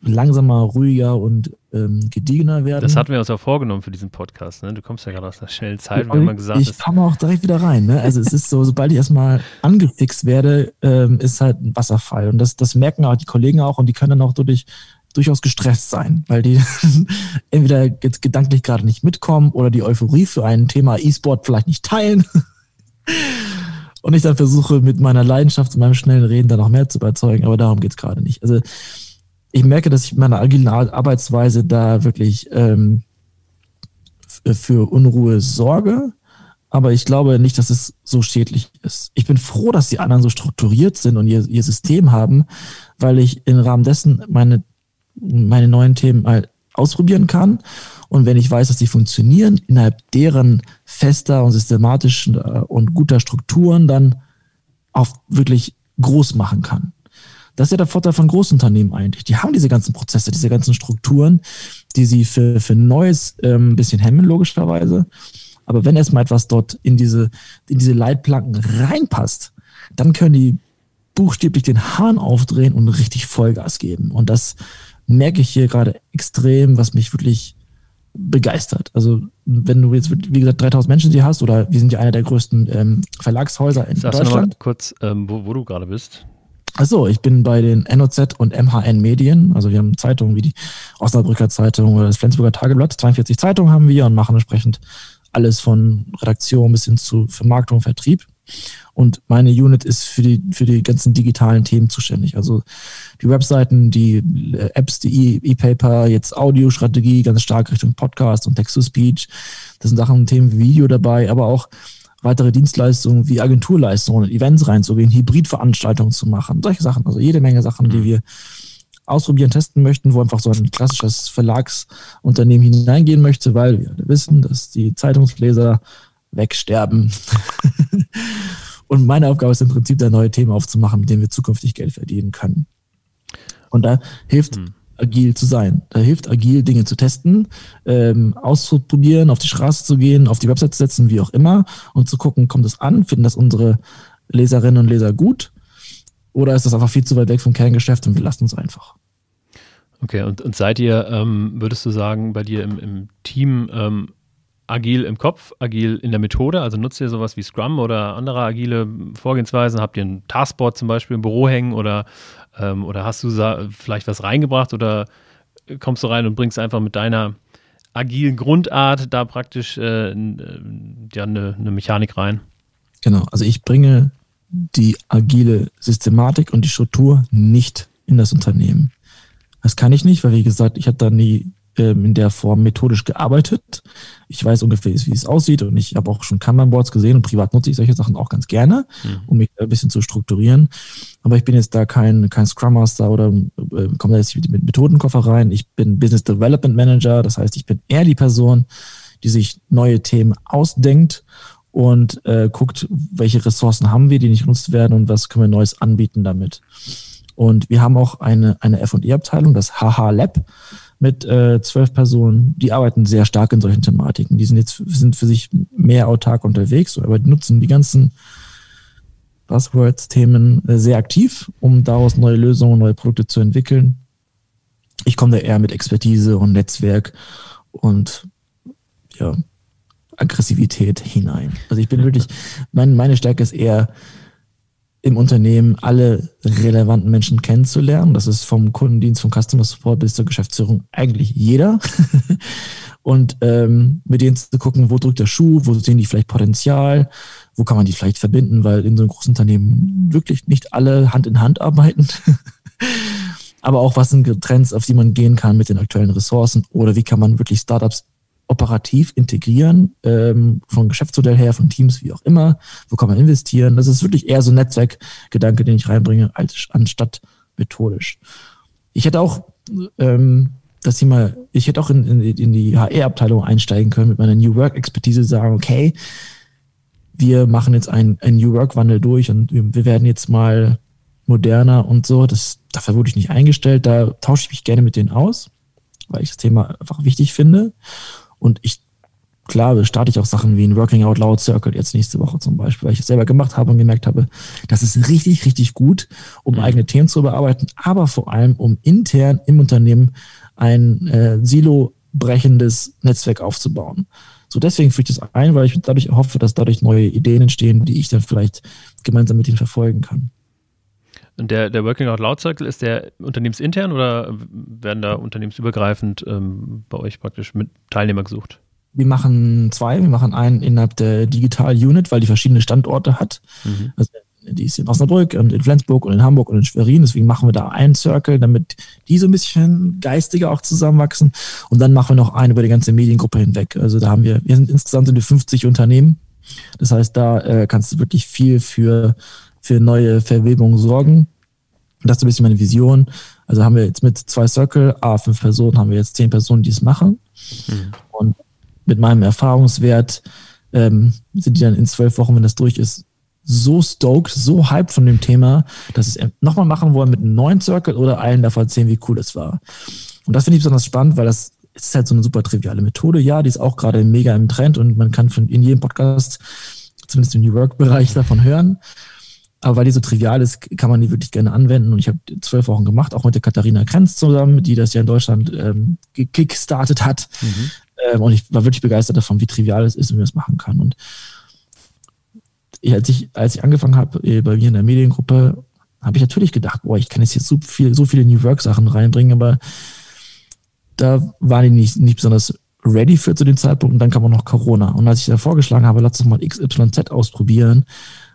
langsamer, ruhiger und ähm, gediegener werden. Das hatten wir uns auch vorgenommen für diesen Podcast. Ne? Du kommst ja gerade aus einer schnellen Zeit, wie man gesagt Ich komme auch direkt wieder rein. Ne? Also es ist so, sobald ich erstmal angefixt werde, ähm, ist halt ein Wasserfall. Und das, das merken auch die Kollegen auch und die können dann auch durch durchaus gestresst sein, weil die entweder jetzt gedanklich gerade nicht mitkommen oder die Euphorie für ein Thema E-Sport vielleicht nicht teilen. Und ich dann versuche mit meiner Leidenschaft und meinem schnellen Reden da noch mehr zu überzeugen, aber darum geht's gerade nicht. Also ich merke, dass ich mit meiner agilen Arbeitsweise da wirklich ähm, für Unruhe sorge, aber ich glaube nicht, dass es so schädlich ist. Ich bin froh, dass die anderen so strukturiert sind und ihr, ihr System haben, weil ich im Rahmen dessen meine meine neuen Themen mal ausprobieren kann. Und wenn ich weiß, dass die funktionieren, innerhalb deren fester und systematischen äh, und guter Strukturen dann auch wirklich groß machen kann. Das ist ja der Vorteil von Großunternehmen eigentlich. Die haben diese ganzen Prozesse, diese ganzen Strukturen, die sie für, für Neues ähm, ein bisschen hemmen, logischerweise. Aber wenn erstmal etwas dort in diese, in diese Leitplanken reinpasst, dann können die buchstäblich den Hahn aufdrehen und richtig Vollgas geben. Und das merke ich hier gerade extrem, was mich wirklich begeistert. Also wenn du jetzt, wie gesagt, 3000 Menschen hier hast oder wir sind ja einer der größten ähm, Verlagshäuser in Sagst Deutschland. Du mal kurz, ähm, wo, wo du gerade bist. Achso, ich bin bei den NOZ und MHN Medien. Also wir haben Zeitungen wie die Osnabrücker Zeitung oder das Flensburger Tageblatt. 42 Zeitungen haben wir und machen entsprechend alles von Redaktion bis hin zu Vermarktung, Vertrieb. Und meine Unit ist für die, für die ganzen digitalen Themen zuständig. Also die Webseiten, die äh, Apps, die E-Paper, jetzt Audiostrategie, ganz stark Richtung Podcast und Text-to-Speech. Das sind Sachen, Themen wie Video dabei, aber auch weitere Dienstleistungen wie Agenturleistungen, Events reinzugehen, Hybridveranstaltungen zu machen, solche Sachen. Also jede Menge Sachen, die mhm. wir ausprobieren, testen möchten, wo einfach so ein klassisches Verlagsunternehmen hineingehen möchte, weil wir wissen, dass die Zeitungsleser wegsterben. Und meine Aufgabe ist im Prinzip, da neue Themen aufzumachen, mit denen wir zukünftig Geld verdienen können. Und da hilft hm. Agil zu sein. Da hilft agil Dinge zu testen, ähm, auszuprobieren, auf die Straße zu gehen, auf die Website zu setzen, wie auch immer, und zu gucken, kommt es an, finden das unsere Leserinnen und Leser gut oder ist das einfach viel zu weit weg vom Kerngeschäft und wir lassen es einfach. Okay, und, und seid ihr, ähm, würdest du sagen, bei dir im, im Team ähm, agil im Kopf, agil in der Methode? Also nutzt ihr sowas wie Scrum oder andere agile Vorgehensweisen? Habt ihr ein Taskboard zum Beispiel im Büro hängen oder, ähm, oder hast du vielleicht was reingebracht oder kommst du rein und bringst einfach mit deiner agilen Grundart da praktisch äh, ja, eine, eine Mechanik rein? Genau, also ich bringe die agile Systematik und die Struktur nicht in das Unternehmen. Das kann ich nicht, weil wie gesagt, ich habe da nie ähm, in der Form methodisch gearbeitet. Ich weiß ungefähr, wie es aussieht und ich habe auch schon Kanban-Boards gesehen und privat nutze ich solche Sachen auch ganz gerne, mhm. um mich ein bisschen zu strukturieren. Aber ich bin jetzt da kein, kein Scrum Master oder äh, komme da jetzt mit Methodenkoffer rein. Ich bin Business Development Manager, das heißt, ich bin eher die Person, die sich neue Themen ausdenkt und äh, guckt, welche Ressourcen haben wir, die nicht genutzt werden und was können wir Neues anbieten damit. Und wir haben auch eine, eine F&E-Abteilung, das HH Lab mit äh, zwölf Personen, die arbeiten sehr stark in solchen Thematiken. Die sind jetzt sind für sich mehr autark unterwegs, aber die nutzen die ganzen Buzzwords-Themen äh, sehr aktiv, um daraus neue Lösungen, neue Produkte zu entwickeln. Ich komme da eher mit Expertise und Netzwerk und ja, Aggressivität hinein. Also ich bin wirklich, mein, meine Stärke ist eher im Unternehmen alle relevanten Menschen kennenzulernen. Das ist vom Kundendienst, vom Customer Support bis zur Geschäftsführung eigentlich jeder. Und ähm, mit denen zu gucken, wo drückt der Schuh, wo sehen die vielleicht Potenzial, wo kann man die vielleicht verbinden, weil in so einem großen Unternehmen wirklich nicht alle Hand in Hand arbeiten. Aber auch was sind Trends, auf die man gehen kann mit den aktuellen Ressourcen oder wie kann man wirklich Startups operativ integrieren, ähm, vom Geschäftsmodell her, von Teams, wie auch immer, wo kann man investieren. Das ist wirklich eher so ein Netzwerkgedanke, den ich reinbringe, als anstatt methodisch. Ich hätte auch ähm, das Thema, ich hätte auch in, in, in die HR-Abteilung einsteigen können mit meiner New Work-Expertise, sagen, okay, wir machen jetzt einen, einen New Work-Wandel durch und wir, wir werden jetzt mal moderner und so. Das, dafür wurde ich nicht eingestellt. Da tausche ich mich gerne mit denen aus, weil ich das Thema einfach wichtig finde. Und ich, klar, starte ich auch Sachen wie ein Working Out Loud Circle jetzt nächste Woche zum Beispiel, weil ich es selber gemacht habe und gemerkt habe, das ist richtig, richtig gut, um mhm. eigene Themen zu bearbeiten, aber vor allem, um intern im Unternehmen ein äh, Silo brechendes Netzwerk aufzubauen. So deswegen führe ich das ein, weil ich dadurch hoffe, dass dadurch neue Ideen entstehen, die ich dann vielleicht gemeinsam mit ihnen verfolgen kann. Und der, der Working Out Loud Circle, ist der unternehmensintern oder werden da unternehmensübergreifend ähm, bei euch praktisch mit Teilnehmer gesucht? Wir machen zwei. Wir machen einen innerhalb der Digital Unit, weil die verschiedene Standorte hat. Mhm. Also die ist in Osnabrück und in Flensburg und in Hamburg und in Schwerin. Deswegen machen wir da einen Circle, damit die so ein bisschen geistiger auch zusammenwachsen. Und dann machen wir noch einen über die ganze Mediengruppe hinweg. Also da haben wir, wir sind insgesamt sind wir 50 Unternehmen. Das heißt, da äh, kannst du wirklich viel für für neue Verwebungen sorgen. Das ist ein bisschen meine Vision. Also haben wir jetzt mit zwei Circle, A, fünf Personen, haben wir jetzt zehn Personen, die es machen. Mhm. Und mit meinem Erfahrungswert ähm, sind die dann in zwölf Wochen, wenn das durch ist, so stoked, so hyped von dem Thema, dass sie es nochmal machen wollen mit einem neuen Circle oder allen davon erzählen, wie cool es war. Und das finde ich besonders spannend, weil das ist halt so eine super triviale Methode. Ja, die ist auch gerade mega im Trend und man kann von in jedem Podcast, zumindest im New Work-Bereich, davon hören. Aber weil die so trivial ist, kann man die wirklich gerne anwenden. Und ich habe zwölf Wochen gemacht, auch mit der Katharina Krenz zusammen, die das ja in Deutschland ähm, gekickstartet hat. Mhm. Ähm, und ich war wirklich begeistert davon, wie trivial es ist und wie man es machen kann. Und ich, als, ich, als ich angefangen habe, äh, bei mir in der Mediengruppe, habe ich natürlich gedacht, boah, ich kann jetzt hier so, viel, so viele New Work-Sachen reinbringen, aber da waren die nicht, nicht besonders ready für zu dem Zeitpunkt und dann kam auch noch Corona. Und als ich da vorgeschlagen habe, lass uns mal XYZ ausprobieren,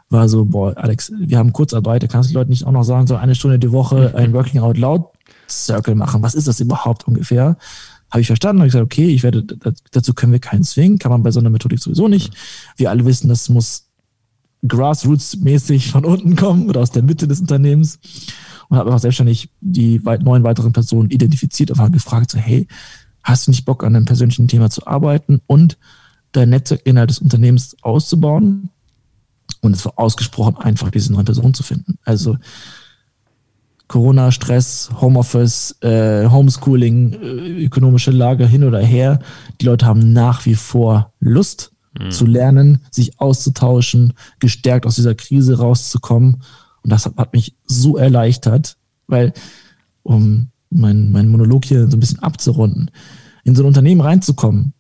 war so, boah, Alex, wir haben Kurzarbeit, da kannst du den Leuten nicht auch noch sagen, so eine Stunde die Woche ein Working Out Loud Circle machen. Was ist das überhaupt ungefähr? Habe ich verstanden, habe ich gesagt, okay, ich werde, dazu können wir keinen zwingen, kann man bei so einer Methodik sowieso nicht. Wir alle wissen, das muss grassroots-mäßig von unten kommen oder aus der Mitte des Unternehmens. Und habe auch selbstständig die neun weiteren Personen identifiziert und gefragt, so, hey, hast du nicht Bock an einem persönlichen Thema zu arbeiten und dein Netzwerk innerhalb des Unternehmens auszubauen? Und es war ausgesprochen einfach, diese neuen Personen zu finden. Also Corona, Stress, Homeoffice, äh, Homeschooling, äh, ökonomische Lage hin oder her. Die Leute haben nach wie vor Lust mhm. zu lernen, sich auszutauschen, gestärkt aus dieser Krise rauszukommen. Und das hat, hat mich so erleichtert, weil, um mein, mein Monolog hier so ein bisschen abzurunden, in so ein Unternehmen reinzukommen,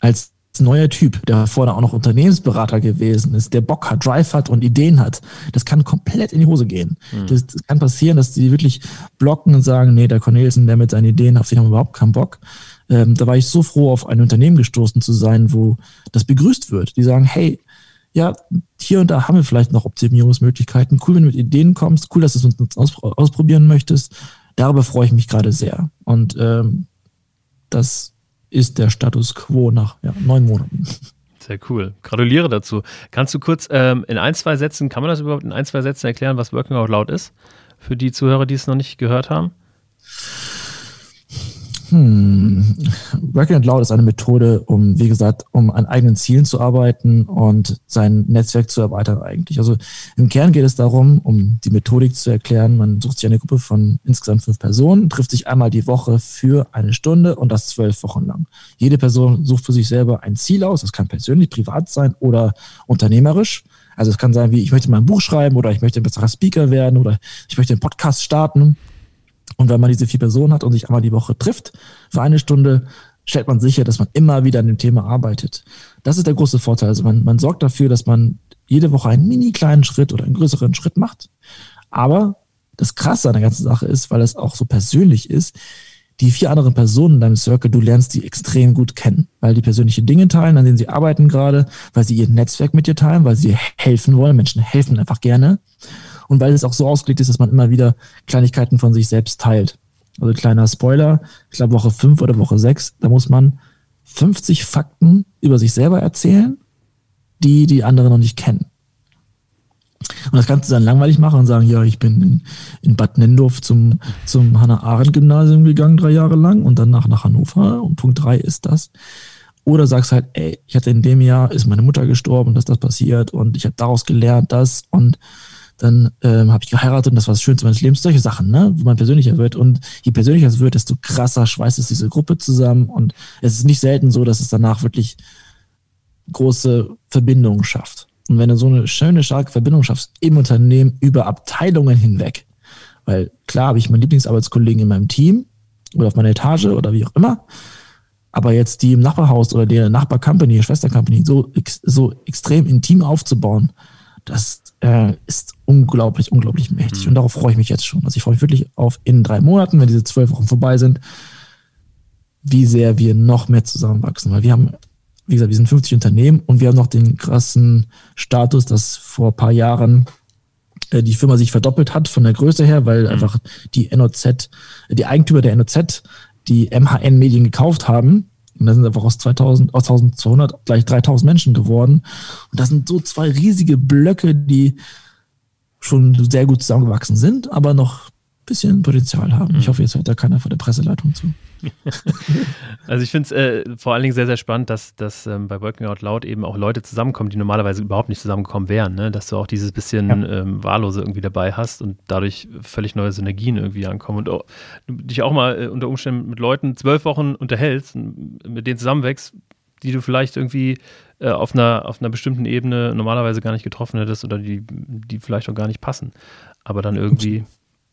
als neuer Typ, der vorher auch noch Unternehmensberater gewesen ist, der Bock hat, Drive hat und Ideen hat, das kann komplett in die Hose gehen. Mhm. Das, das, kann passieren, dass die wirklich blocken und sagen, nee, der Cornelsen, der mit seinen Ideen, auf den haben wir überhaupt keinen Bock. Ähm, da war ich so froh, auf ein Unternehmen gestoßen zu sein, wo das begrüßt wird. Die sagen, hey, ja, hier und da haben wir vielleicht noch Optimierungsmöglichkeiten. Cool, wenn du mit Ideen kommst. Cool, dass du es uns ausprobieren möchtest. Darüber freue ich mich gerade sehr. Und ähm, das ist der Status quo nach ja, neun Monaten. Sehr cool. Gratuliere dazu. Kannst du kurz ähm, in ein, zwei Sätzen, kann man das überhaupt in ein, zwei Sätzen erklären, was Working Out Loud ist? Für die Zuhörer, die es noch nicht gehört haben? Hm. Working Out Loud ist eine Methode, um, wie gesagt, um an eigenen Zielen zu arbeiten und sein Netzwerk zu erweitern eigentlich. Also im Kern geht es darum, um die Methodik zu erklären, man sucht sich eine Gruppe von insgesamt fünf Personen, trifft sich einmal die Woche für eine Stunde und das zwölf Wochen lang. Jede Person sucht für sich selber ein Ziel aus, das kann persönlich, privat sein oder unternehmerisch. Also es kann sein, wie ich möchte mal ein Buch schreiben oder ich möchte ein besserer Speaker werden oder ich möchte einen Podcast starten. Und wenn man diese vier Personen hat und sich einmal die Woche trifft für eine Stunde, stellt man sicher, dass man immer wieder an dem Thema arbeitet. Das ist der große Vorteil. Also man, man sorgt dafür, dass man jede Woche einen mini kleinen Schritt oder einen größeren Schritt macht. Aber das Krasse an der ganzen Sache ist, weil es auch so persönlich ist, die vier anderen Personen in deinem Circle, du lernst die extrem gut kennen, weil die persönliche Dinge teilen, an denen sie arbeiten gerade, weil sie ihr Netzwerk mit dir teilen, weil sie helfen wollen. Menschen helfen einfach gerne und weil es auch so ausgelegt ist, dass man immer wieder Kleinigkeiten von sich selbst teilt. Also kleiner Spoiler, ich glaube Woche 5 oder Woche 6, da muss man 50 Fakten über sich selber erzählen, die die anderen noch nicht kennen. Und das kannst du dann langweilig machen und sagen, ja, ich bin in, in Bad Nendorf zum, zum Hannah-Arendt-Gymnasium gegangen, drei Jahre lang und danach nach Hannover und Punkt drei ist das. Oder sagst halt, ey, ich hatte in dem Jahr, ist meine Mutter gestorben und das, das passiert und ich habe daraus gelernt, das und dann ähm, habe ich geheiratet und das war das Schönste meines Lebens. Solche Sachen, ne? wo man persönlicher wird. Und je persönlicher es wird, desto krasser schweißt es diese Gruppe zusammen. Und es ist nicht selten so, dass es danach wirklich große Verbindungen schafft. Und wenn du so eine schöne, starke Verbindung schaffst im Unternehmen über Abteilungen hinweg, weil klar habe ich meinen Lieblingsarbeitskollegen in meinem Team oder auf meiner Etage oder wie auch immer, aber jetzt die im Nachbarhaus oder der Nachbarcompany, Schwestercompany so, so extrem intim aufzubauen, das äh, ist unglaublich, unglaublich mächtig. Mhm. Und darauf freue ich mich jetzt schon. Also ich freue mich wirklich auf in drei Monaten, wenn diese zwölf Wochen vorbei sind, wie sehr wir noch mehr zusammenwachsen. Weil wir haben, wie gesagt, wir sind 50 Unternehmen und wir haben noch den krassen Status, dass vor ein paar Jahren äh, die Firma sich verdoppelt hat von der Größe her, weil mhm. einfach die NOZ, die Eigentümer der NOZ, die MHN Medien gekauft haben und da sind einfach aus 2000, aus 1200 gleich 3000 Menschen geworden. Und das sind so zwei riesige Blöcke, die schon sehr gut zusammengewachsen sind, aber noch bisschen Potenzial haben. Ich mhm. hoffe, jetzt hört da keiner von der Presseleitung zu. also ich finde es äh, vor allen Dingen sehr, sehr spannend, dass, dass ähm, bei Working Out Loud eben auch Leute zusammenkommen, die normalerweise überhaupt nicht zusammengekommen wären. Ne? Dass du auch dieses bisschen ja. ähm, Wahllose irgendwie dabei hast und dadurch völlig neue Synergien irgendwie ankommen. Und auch, du dich auch mal äh, unter Umständen mit Leuten zwölf Wochen unterhältst, mit denen zusammenwächst, die du vielleicht irgendwie äh, auf, einer, auf einer bestimmten Ebene normalerweise gar nicht getroffen hättest oder die, die vielleicht auch gar nicht passen. Aber dann irgendwie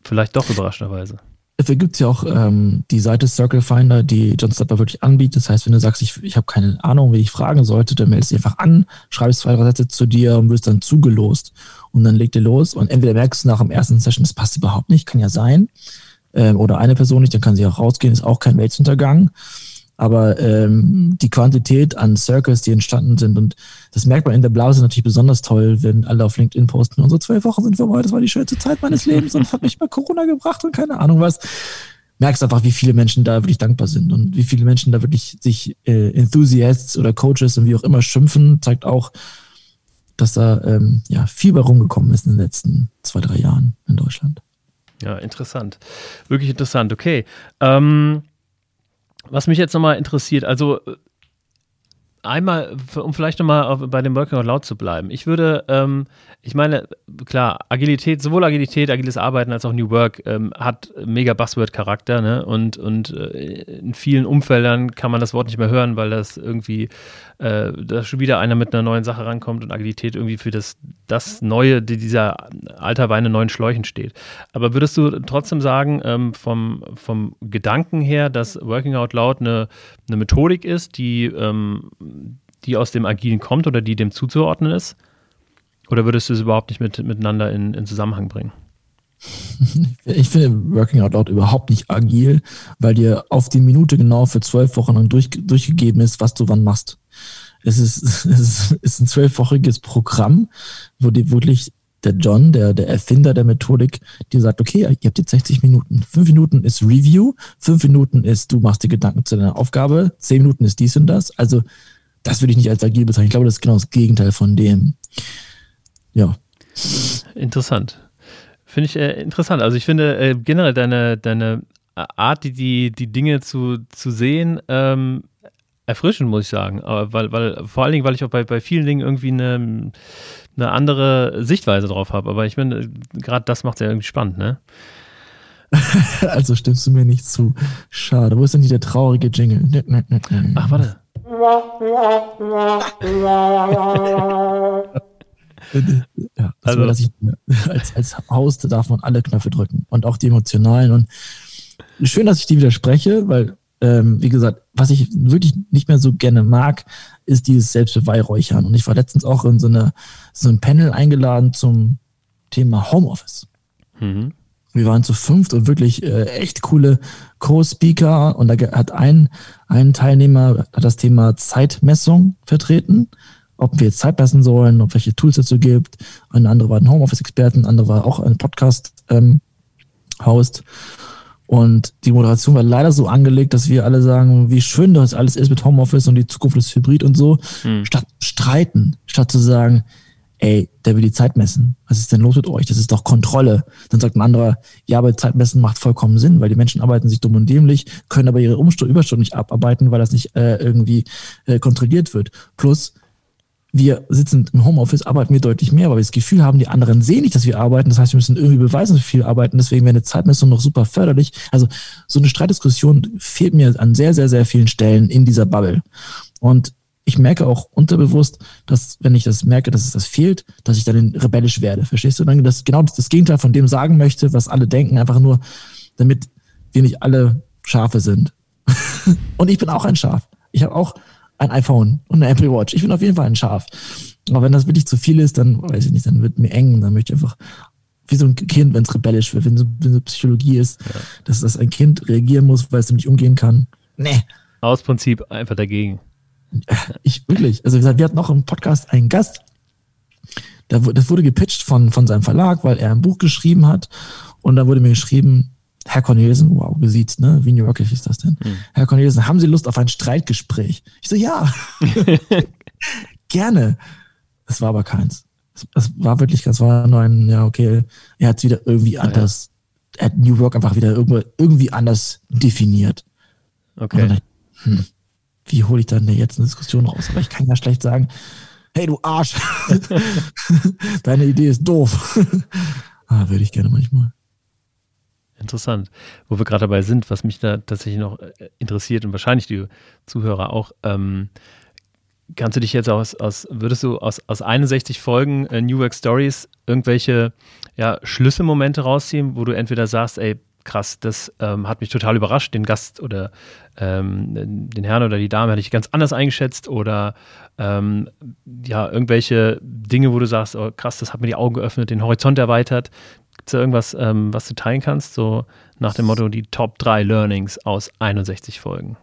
vielleicht doch überraschenderweise. Dafür gibt es ja auch ähm, die Seite Circle Finder, die John Stepper wirklich anbietet. Das heißt, wenn du sagst, ich, ich habe keine Ahnung, wie ich fragen sollte, dann meldest du dich einfach an, schreibst zwei, drei Sätze zu dir und wirst dann zugelost. Und dann legt ihr los. Und entweder merkst du nach dem ersten Session, das passt überhaupt nicht, kann ja sein. Ähm, oder eine Person nicht, dann kann sie auch rausgehen, ist auch kein Weltuntergang. Aber ähm, die Quantität an Circles, die entstanden sind, und das merkt man in der Blase natürlich besonders toll, wenn alle auf LinkedIn posten, unsere zwölf Wochen sind vorbei, das war die schönste Zeit meines Lebens und hat mich bei Corona gebracht und keine Ahnung was. Merkst einfach, wie viele Menschen da wirklich dankbar sind und wie viele Menschen da wirklich sich äh, Enthusiasts oder Coaches und wie auch immer schimpfen, zeigt auch, dass da ähm, ja, viel bei rumgekommen ist in den letzten zwei, drei Jahren in Deutschland. Ja, interessant. Wirklich interessant. Okay. Ähm, was mich jetzt nochmal interessiert, also äh, einmal, um vielleicht nochmal bei dem Working Out Loud zu bleiben. Ich würde, ähm, ich meine, klar, Agilität, sowohl Agilität, agiles Arbeiten als auch New Work ähm, hat mega Buzzword-Charakter, ne? Und, und äh, in vielen Umfeldern kann man das Wort nicht mehr hören, weil das irgendwie, äh, da schon wieder einer mit einer neuen Sache rankommt und Agilität irgendwie für das, das Neue, die dieser alter Wein in neuen Schläuchen steht. Aber würdest du trotzdem sagen, ähm, vom, vom Gedanken her, dass Working Out Loud eine, eine Methodik ist, die ähm, die aus dem Agilen kommt oder die dem zuzuordnen ist? Oder würdest du es überhaupt nicht mit, miteinander in, in Zusammenhang bringen? Ich finde Working Out Loud überhaupt nicht agil, weil dir auf die Minute genau für zwölf Wochen lang durch, durchgegeben ist, was du wann machst. Es ist, es ist ein zwölfwochiges Programm, wo dir wirklich der John, der, der Erfinder der Methodik, die sagt, okay, ihr habt jetzt 60 Minuten. Fünf Minuten ist Review, fünf Minuten ist, du machst dir Gedanken zu deiner Aufgabe, zehn Minuten ist dies und das. Also das würde ich nicht als agil bezeichnen. Ich glaube, das ist genau das Gegenteil von dem. Ja. Interessant. Finde ich äh, interessant. Also ich finde äh, generell deine, deine Art, die, die, die Dinge zu, zu sehen, ähm, erfrischend, muss ich sagen. Aber weil, weil, vor allen Dingen, weil ich auch bei, bei vielen Dingen irgendwie eine, eine andere Sichtweise drauf habe. Aber ich meine, gerade das macht es ja irgendwie spannend, ne? also stimmst du mir nicht zu. Schade. Wo ist denn hier der traurige Jingle? Ach, warte. Ja, das also, ich, als, als Host darf man alle Knöpfe drücken und auch die emotionalen. Und schön, dass ich die widerspreche, weil, ähm, wie gesagt, was ich wirklich nicht mehr so gerne mag, ist dieses Selbstbeweihräuchern. Und ich war letztens auch in so, eine, so ein Panel eingeladen zum Thema Homeoffice. Mhm. Wir waren zu fünft und wirklich äh, echt coole Co-Speaker. Und da hat ein, ein Teilnehmer hat das Thema Zeitmessung vertreten. Ob wir jetzt Zeit messen sollen, ob welche Tools dazu gibt. Ein anderer war ein Homeoffice-Experten, ein anderer war auch ein Podcast-Host. Ähm, und die Moderation war leider so angelegt, dass wir alle sagen, wie schön das alles ist mit Homeoffice und die Zukunft ist Hybrid und so, hm. statt streiten, statt zu sagen, ey, der will die Zeit messen. Was ist denn los mit euch? Das ist doch Kontrolle. Dann sagt ein anderer, ja, aber Zeitmessen macht vollkommen Sinn, weil die Menschen arbeiten sich dumm und dämlich, können aber ihre Umstunden, Überstunden nicht abarbeiten, weil das nicht äh, irgendwie äh, kontrolliert wird. Plus, wir sitzen im Homeoffice, arbeiten wir deutlich mehr, weil wir das Gefühl haben, die anderen sehen nicht, dass wir arbeiten. Das heißt, wir müssen irgendwie beweisen, dass wir viel arbeiten. Deswegen wäre eine Zeitmessung noch super förderlich. Also so eine Streitdiskussion fehlt mir an sehr, sehr, sehr vielen Stellen in dieser Bubble. Und ich merke auch unterbewusst, dass, wenn ich das merke, dass es das fehlt, dass ich dann rebellisch werde. Verstehst du? Dann das genau das Gegenteil von dem sagen möchte, was alle denken, einfach nur, damit wir nicht alle Schafe sind. und ich bin auch ein Schaf. Ich habe auch ein iPhone und eine Apple Watch. Ich bin auf jeden Fall ein Schaf. Aber wenn das wirklich zu viel ist, dann weiß ich nicht, dann wird mir eng. Dann möchte ich einfach, wie so ein Kind, wenn es rebellisch wird, wenn so, wenn so Psychologie ist, ja. dass, dass ein Kind reagieren muss, weil es nicht umgehen kann. Nee. Aus Prinzip einfach dagegen. Ich wirklich. Also wie gesagt, wir hatten noch im Podcast einen Gast, das wurde gepitcht von, von seinem Verlag, weil er ein Buch geschrieben hat. Und da wurde mir geschrieben, Herr Cornelissen, wow, gesiezt, ne? Wie New Yorkisch ist das denn? Mhm. Herr Cornelissen, haben Sie Lust auf ein Streitgespräch? Ich so, ja. Gerne. Es war aber keins. Es war wirklich, das war nur ein, ja, okay, er hat es wieder irgendwie anders, ja. er hat New York einfach wieder irgendwie anders definiert. Okay. Dann, hm, wie hole ich dann jetzt eine Diskussion raus? Aber ich kann ja schlecht sagen, hey du Arsch, deine Idee ist doof. ah, würde ich gerne manchmal. Interessant. Wo wir gerade dabei sind, was mich da tatsächlich noch äh, interessiert und wahrscheinlich die Zuhörer auch, ähm, kannst du dich jetzt aus, aus würdest du aus, aus 61 Folgen äh, New Work Stories irgendwelche ja, Schlüsselmomente rausziehen, wo du entweder sagst, ey, krass, das ähm, hat mich total überrascht, den Gast oder ähm, den Herrn oder die Dame hätte ich ganz anders eingeschätzt oder ähm, ja, irgendwelche Dinge, wo du sagst, oh krass, das hat mir die Augen geöffnet, den Horizont erweitert. Gibt es da irgendwas, ähm, was du teilen kannst, so nach dem Motto die Top 3 Learnings aus 61 Folgen?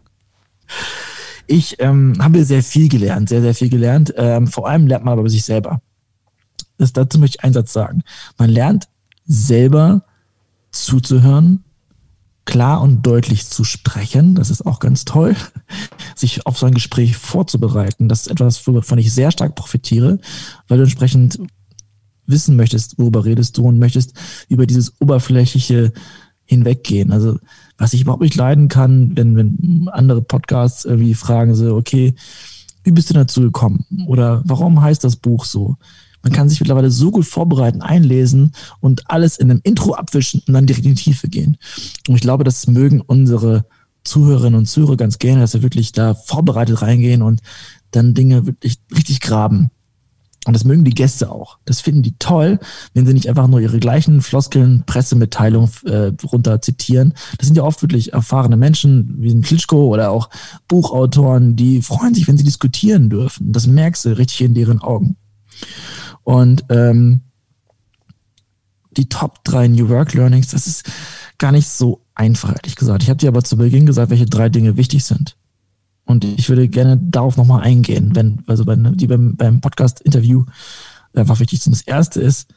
Ich ähm, habe sehr viel gelernt, sehr, sehr viel gelernt. Ähm, vor allem lernt man aber sich selber. Das, dazu möchte ich einen Satz sagen. Man lernt selber zuzuhören, klar und deutlich zu sprechen. Das ist auch ganz toll. Sich auf so ein Gespräch vorzubereiten. Das ist etwas, wovon ich sehr stark profitiere, weil du entsprechend wissen möchtest, worüber redest du und möchtest über dieses oberflächliche hinweggehen. Also was ich überhaupt nicht leiden kann, wenn, wenn andere Podcasts irgendwie fragen so, okay, wie bist du dazu gekommen? Oder warum heißt das Buch so? Man kann sich mittlerweile so gut vorbereiten, einlesen und alles in einem Intro abwischen und dann direkt in die Tiefe gehen. Und ich glaube, das mögen unsere Zuhörerinnen und Zuhörer ganz gerne, dass wir wirklich da vorbereitet reingehen und dann Dinge wirklich richtig graben. Und das mögen die Gäste auch. Das finden die toll, wenn sie nicht einfach nur ihre gleichen Floskeln, Pressemitteilungen äh, runter zitieren. Das sind ja oft wirklich erfahrene Menschen, wie ein Klitschko oder auch Buchautoren, die freuen sich, wenn sie diskutieren dürfen. Das merkst du richtig in deren Augen. Und ähm, die Top drei New Work Learnings, das ist gar nicht so einfach, ehrlich gesagt. Ich habe dir aber zu Beginn gesagt, welche drei Dinge wichtig sind. Und ich würde gerne darauf nochmal eingehen, wenn, also bei, die beim, beim Podcast-Interview einfach wichtig sind. Das erste ist,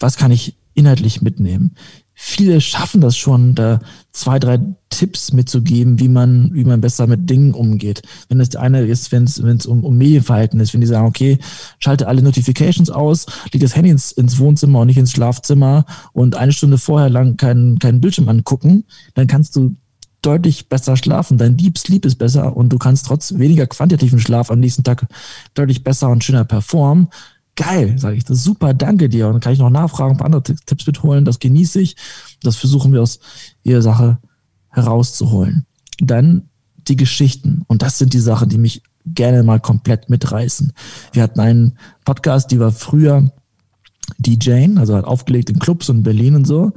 was kann ich inhaltlich mitnehmen? Viele schaffen das schon, da zwei, drei Tipps mitzugeben, wie man, wie man besser mit Dingen umgeht. Wenn das eine ist, wenn es, wenn es um, um Medienverhalten ist, wenn die sagen, okay, schalte alle Notifications aus, leg das Handy ins, ins Wohnzimmer und nicht ins Schlafzimmer und eine Stunde vorher lang keinen, keinen Bildschirm angucken, dann kannst du deutlich besser schlafen. Dein Deep Sleep ist besser und du kannst trotz weniger quantitativen Schlaf am nächsten Tag deutlich besser und schöner performen geil, sage ich, das super, danke dir. Und dann kann ich noch nachfragen, ein paar andere Tipps mitholen, das genieße ich. Das versuchen wir aus jeder Sache herauszuholen. Dann die Geschichten. Und das sind die Sachen, die mich gerne mal komplett mitreißen. Wir hatten einen Podcast, die war früher DJing, also hat aufgelegt in Clubs und Berlin und so.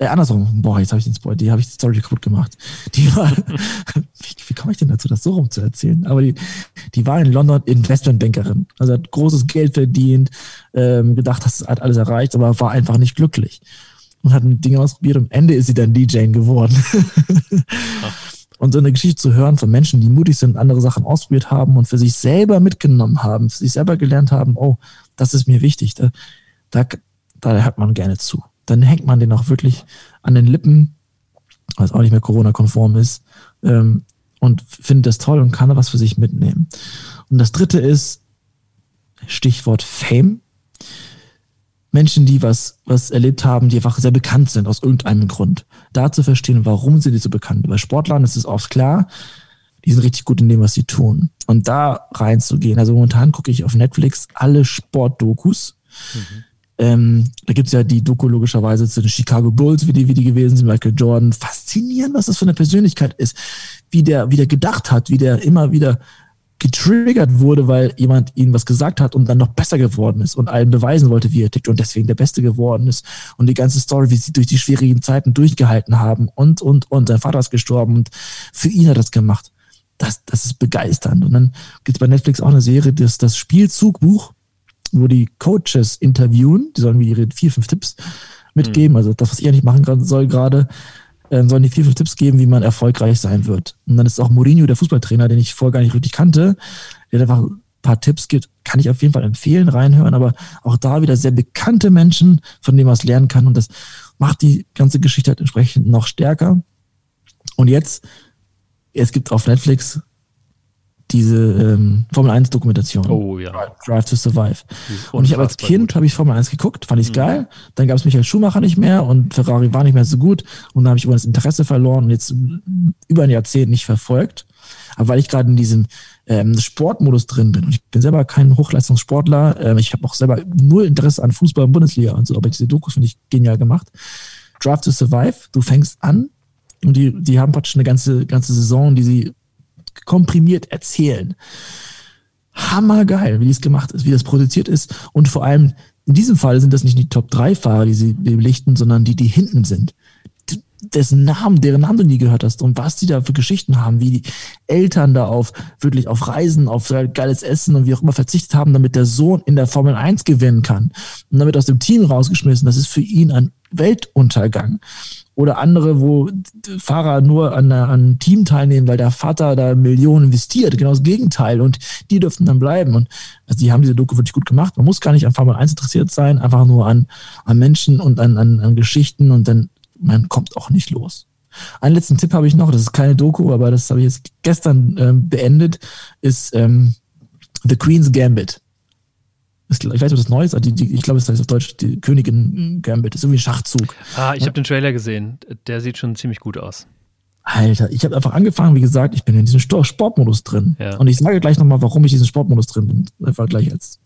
Äh, andersrum, boah, jetzt habe ich den Spoiler, die habe ich die Story kaputt gemacht. Die war, wie, wie komme ich denn dazu, das so rum zu erzählen? Aber die, die war in London Investmentbankerin. Also hat großes Geld verdient, ähm, gedacht, das hat alles erreicht, aber war einfach nicht glücklich. Und hat Dinge ausprobiert und am Ende ist sie dann DJ geworden. und so eine Geschichte zu hören von Menschen, die mutig sind, andere Sachen ausprobiert haben und für sich selber mitgenommen haben, für sich selber gelernt haben, oh, das ist mir wichtig, da, da, da hört man gerne zu dann hängt man den auch wirklich an den Lippen, was auch nicht mehr Corona-konform ist, ähm, und findet das toll und kann da was für sich mitnehmen. Und das dritte ist Stichwort Fame. Menschen, die was, was erlebt haben, die einfach sehr bekannt sind aus irgendeinem Grund. Da zu verstehen, warum sind die so bekannt. Bei Sportlern ist es oft klar, die sind richtig gut in dem, was sie tun. Und da reinzugehen. Also momentan gucke ich auf Netflix alle Sportdokus. Mhm. Ähm, da gibt's ja die Doku logischerweise zu den Chicago Bulls, wie die, wie die gewesen sind, Michael Jordan. Faszinierend, was das für eine Persönlichkeit ist. Wie der, wie der gedacht hat, wie der immer wieder getriggert wurde, weil jemand ihm was gesagt hat und dann noch besser geworden ist und allen beweisen wollte, wie er tickt und deswegen der Beste geworden ist. Und die ganze Story, wie sie durch die schwierigen Zeiten durchgehalten haben und, und, und. Sein Vater ist gestorben und für ihn hat das gemacht. Das, das ist begeisternd. Und dann gibt's bei Netflix auch eine Serie, das, das Spielzugbuch wo die Coaches interviewen, die sollen mir ihre vier, fünf Tipps mitgeben, mhm. also das, was ich eigentlich machen soll gerade, äh, sollen die vier, fünf Tipps geben, wie man erfolgreich sein wird. Und dann ist auch Mourinho, der Fußballtrainer, den ich vorher gar nicht richtig kannte, der einfach ein paar Tipps gibt, kann ich auf jeden Fall empfehlen, reinhören, aber auch da wieder sehr bekannte Menschen, von denen man es lernen kann und das macht die ganze Geschichte halt entsprechend noch stärker. Und jetzt, es gibt auf Netflix diese ähm, Formel 1 Dokumentation. Oh ja. Drive to Survive. Und ich habe als Kind habe ich Formel 1 geguckt, fand ich mhm. geil. Dann gab es Michael Schumacher nicht mehr und Ferrari war nicht mehr so gut und dann habe ich über das Interesse verloren und jetzt über ein Jahrzehnt nicht verfolgt. Aber weil ich gerade in diesem ähm, Sportmodus drin bin und ich bin selber kein Hochleistungssportler, ähm, ich habe auch selber null Interesse an Fußball und Bundesliga und so, aber diese Dokus finde ich genial gemacht. Drive to Survive, du fängst an und die, die haben praktisch eine ganze, ganze Saison, die sie komprimiert erzählen. Hammergeil, wie es gemacht ist, wie das produziert ist. Und vor allem in diesem Fall sind das nicht die Top 3 Fahrer, die sie belichten, sondern die, die hinten sind. Dessen Namen, deren Namen du nie gehört hast und was die da für Geschichten haben, wie die Eltern da auf wirklich auf Reisen, auf geiles Essen und wie auch immer verzichtet haben, damit der Sohn in der Formel 1 gewinnen kann. Und damit aus dem Team rausgeschmissen. Das ist für ihn ein Weltuntergang. Oder andere, wo Fahrer nur an, einem Team teilnehmen, weil der Vater da Millionen investiert. Genau das Gegenteil. Und die dürften dann bleiben. Und also die haben diese Doku wirklich gut gemacht. Man muss gar nicht an Formel 1 interessiert sein, einfach nur an, an Menschen und an, an, an Geschichten und dann man kommt auch nicht los. Einen letzten Tipp habe ich noch, das ist keine Doku, aber das habe ich jetzt gestern ähm, beendet, ist ähm, The Queen's Gambit. Ich weiß nicht, ob das neu ist, die, die, ich glaube, es heißt auf Deutsch die Königin Gambit. Das ist irgendwie ein Schachzug. Ah, ich ja. habe den Trailer gesehen. Der sieht schon ziemlich gut aus. Alter, ich habe einfach angefangen, wie gesagt, ich bin in diesem Sportmodus drin. Ja. Und ich sage gleich nochmal, warum ich in diesem Sportmodus drin bin. Einfach gleich als,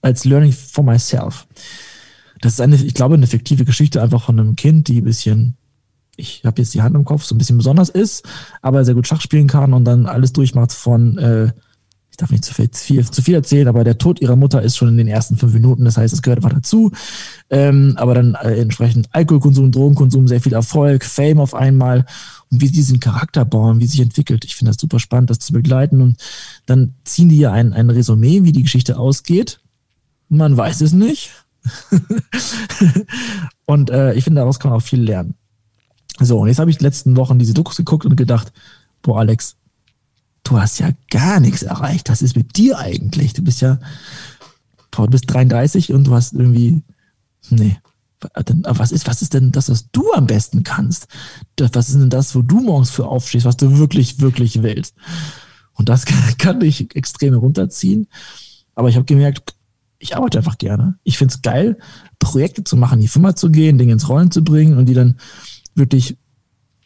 als Learning for myself. Das ist eine, ich glaube, eine fiktive Geschichte einfach von einem Kind, die ein bisschen ich habe jetzt die Hand im Kopf, so ein bisschen besonders ist, aber sehr gut Schach spielen kann und dann alles durchmacht von, äh, darf nicht zu viel, zu viel, zu viel erzählen, aber der Tod ihrer Mutter ist schon in den ersten fünf Minuten, das heißt, es gehört einfach dazu. Ähm, aber dann äh, entsprechend Alkoholkonsum, Drogenkonsum, sehr viel Erfolg, Fame auf einmal und wie sie diesen Charakter bauen, wie sich entwickelt. Ich finde das super spannend, das zu begleiten und dann ziehen die ja ein, ein Resümee, wie die Geschichte ausgeht. Man weiß es nicht. und äh, ich finde, daraus kann man auch viel lernen. So, und jetzt habe ich die letzten Wochen diese Dokus geguckt und gedacht, boah, Alex, du hast ja gar nichts erreicht. Was ist mit dir eigentlich? Du bist ja, boah, du bist 33 und du hast irgendwie, nee. Was ist, was ist denn das, was du am besten kannst? Was ist denn das, wo du morgens für aufstehst, was du wirklich, wirklich willst? Und das kann dich extrem runterziehen. Aber ich habe gemerkt, ich arbeite einfach gerne. Ich finde es geil, Projekte zu machen, die Firma zu gehen, Dinge ins Rollen zu bringen und die dann wirklich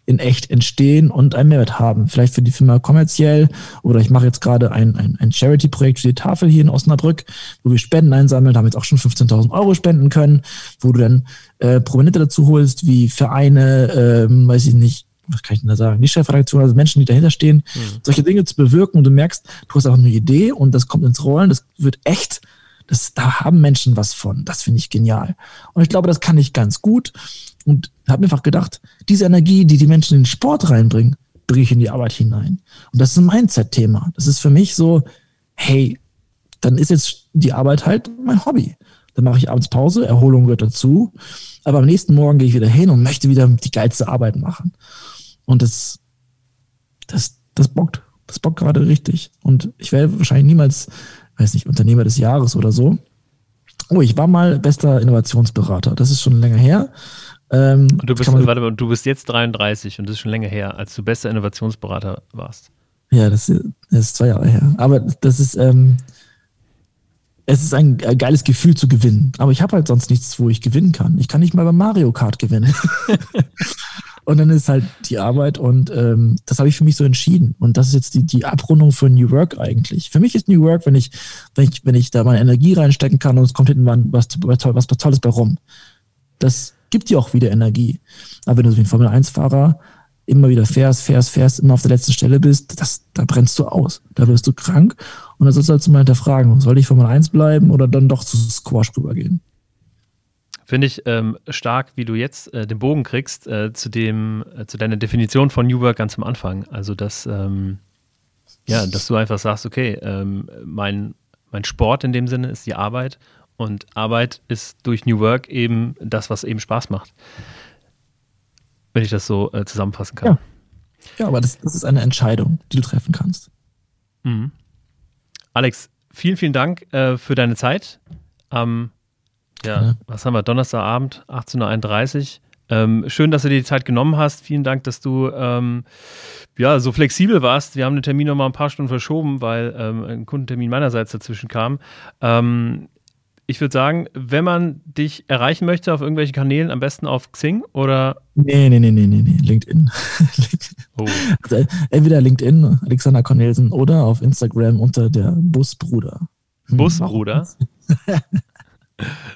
in echt entstehen und einen Mehrwert haben. Vielleicht für die Firma kommerziell oder ich mache jetzt gerade ein, ein, ein Charity-Projekt für die Tafel hier in Osnabrück, wo wir Spenden einsammeln, haben jetzt auch schon 15.000 Euro spenden können, wo du dann äh, Prominente dazu holst, wie Vereine, ähm, weiß ich nicht, was kann ich denn da sagen, die Chefredaktion, also Menschen, die dahinter stehen, mhm. solche Dinge zu bewirken und du merkst, du hast auch eine Idee und das kommt ins Rollen, das wird echt, das, da haben Menschen was von. Das finde ich genial. Und ich glaube, das kann ich ganz gut und habe mir einfach gedacht, diese Energie, die die Menschen in den Sport reinbringen, bringe ich in die Arbeit hinein. Und das ist ein Mindset-Thema. Das ist für mich so, hey, dann ist jetzt die Arbeit halt mein Hobby. Dann mache ich abends Pause, Erholung gehört dazu. Aber am nächsten Morgen gehe ich wieder hin und möchte wieder die geilste Arbeit machen. Und das, das, das bockt. Das bockt gerade richtig. Und ich werde wahrscheinlich niemals, weiß nicht, Unternehmer des Jahres oder so. Oh, ich war mal bester Innovationsberater. Das ist schon länger her. Ähm, und du bist, warte mal, du bist jetzt 33 und das ist schon länger her, als du bester Innovationsberater warst. Ja, das, das ist zwei Jahre her. Aber das ist, ähm, es ist ein geiles Gefühl zu gewinnen. Aber ich habe halt sonst nichts, wo ich gewinnen kann. Ich kann nicht mal bei Mario Kart gewinnen. und dann ist halt die Arbeit und ähm, das habe ich für mich so entschieden. Und das ist jetzt die, die Abrundung für New Work eigentlich. Für mich ist New Work, wenn ich, wenn ich, wenn ich da meine Energie reinstecken kann und es kommt hinten was, was, was Tolles bei rum. Das gibt dir auch wieder Energie. Aber wenn du wie ein Formel-1-Fahrer immer wieder fährst, fährst, fährst, immer auf der letzten Stelle bist, das, da brennst du aus. Da wirst du krank und dann sollst du halt mal hinterfragen, soll ich Formel 1 bleiben oder dann doch zu Squash rübergehen? Finde ich ähm, stark, wie du jetzt äh, den Bogen kriegst äh, zu dem, äh, zu deiner Definition von New Work ganz am Anfang. Also dass, ähm, ja, dass du einfach sagst, okay, ähm, mein, mein Sport in dem Sinne ist die Arbeit und Arbeit ist durch New Work eben das, was eben Spaß macht. Wenn ich das so äh, zusammenfassen kann. Ja, ja aber das, das, ist eine Entscheidung, die du treffen kannst. Mhm. Alex, vielen, vielen Dank äh, für deine Zeit. Am, ja, ja, was haben wir? Donnerstagabend, 18.31 Uhr. Ähm, schön, dass du dir die Zeit genommen hast. Vielen Dank, dass du ähm, ja, so flexibel warst. Wir haben den Termin noch mal ein paar Stunden verschoben, weil ähm, ein Kundentermin meinerseits dazwischen kam. Ähm, ich würde sagen, wenn man dich erreichen möchte auf irgendwelchen Kanälen, am besten auf Xing oder? Nee, nee, nee, nee, nee, nee. LinkedIn. oh. also, entweder LinkedIn, Alexander Cornelsen, oder auf Instagram unter der Busbruder. Hm, Busbruder?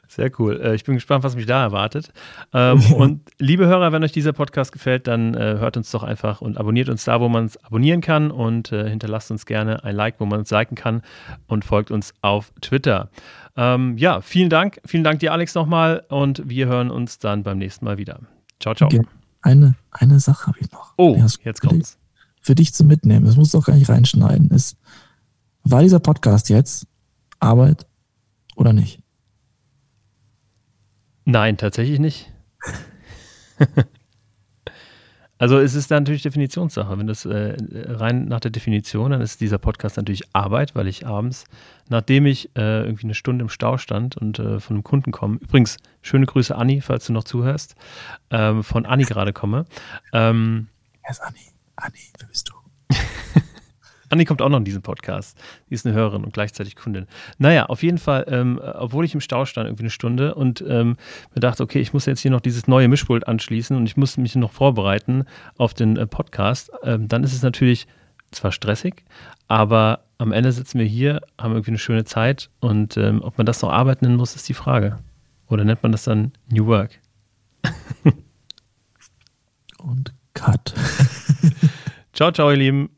Sehr cool. Äh, ich bin gespannt, was mich da erwartet. Ähm, und liebe Hörer, wenn euch dieser Podcast gefällt, dann äh, hört uns doch einfach und abonniert uns da, wo man es abonnieren kann und äh, hinterlasst uns gerne ein Like, wo man es liken kann und folgt uns auf Twitter. Ähm, ja, vielen Dank. Vielen Dank dir, Alex, nochmal und wir hören uns dann beim nächsten Mal wieder. Ciao, ciao. Eine, eine Sache habe ich noch. Oh, jetzt kommt's. Für dich zu mitnehmen, das musst du auch gar nicht reinschneiden, ist, war dieser Podcast jetzt Arbeit oder nicht? Nein, tatsächlich nicht. Also es ist natürlich Definitionssache. Wenn das äh, rein nach der Definition, dann ist dieser Podcast natürlich Arbeit, weil ich abends, nachdem ich äh, irgendwie eine Stunde im Stau stand und äh, von einem Kunden komme, übrigens schöne Grüße Anni, falls du noch zuhörst, ähm, von Anni gerade komme. Ähm, Wer ist Anni? Anni, wer bist du? Anni kommt auch noch in diesen Podcast. Die ist eine Hörerin und gleichzeitig Kundin. Naja, auf jeden Fall, ähm, obwohl ich im Stau stand, irgendwie eine Stunde und ähm, mir dachte, okay, ich muss jetzt hier noch dieses neue Mischpult anschließen und ich muss mich noch vorbereiten auf den äh, Podcast, ähm, dann ist es natürlich zwar stressig, aber am Ende sitzen wir hier, haben irgendwie eine schöne Zeit und ähm, ob man das noch arbeiten nennen muss, ist die Frage. Oder nennt man das dann New Work? und Cut. ciao, ciao, ihr Lieben.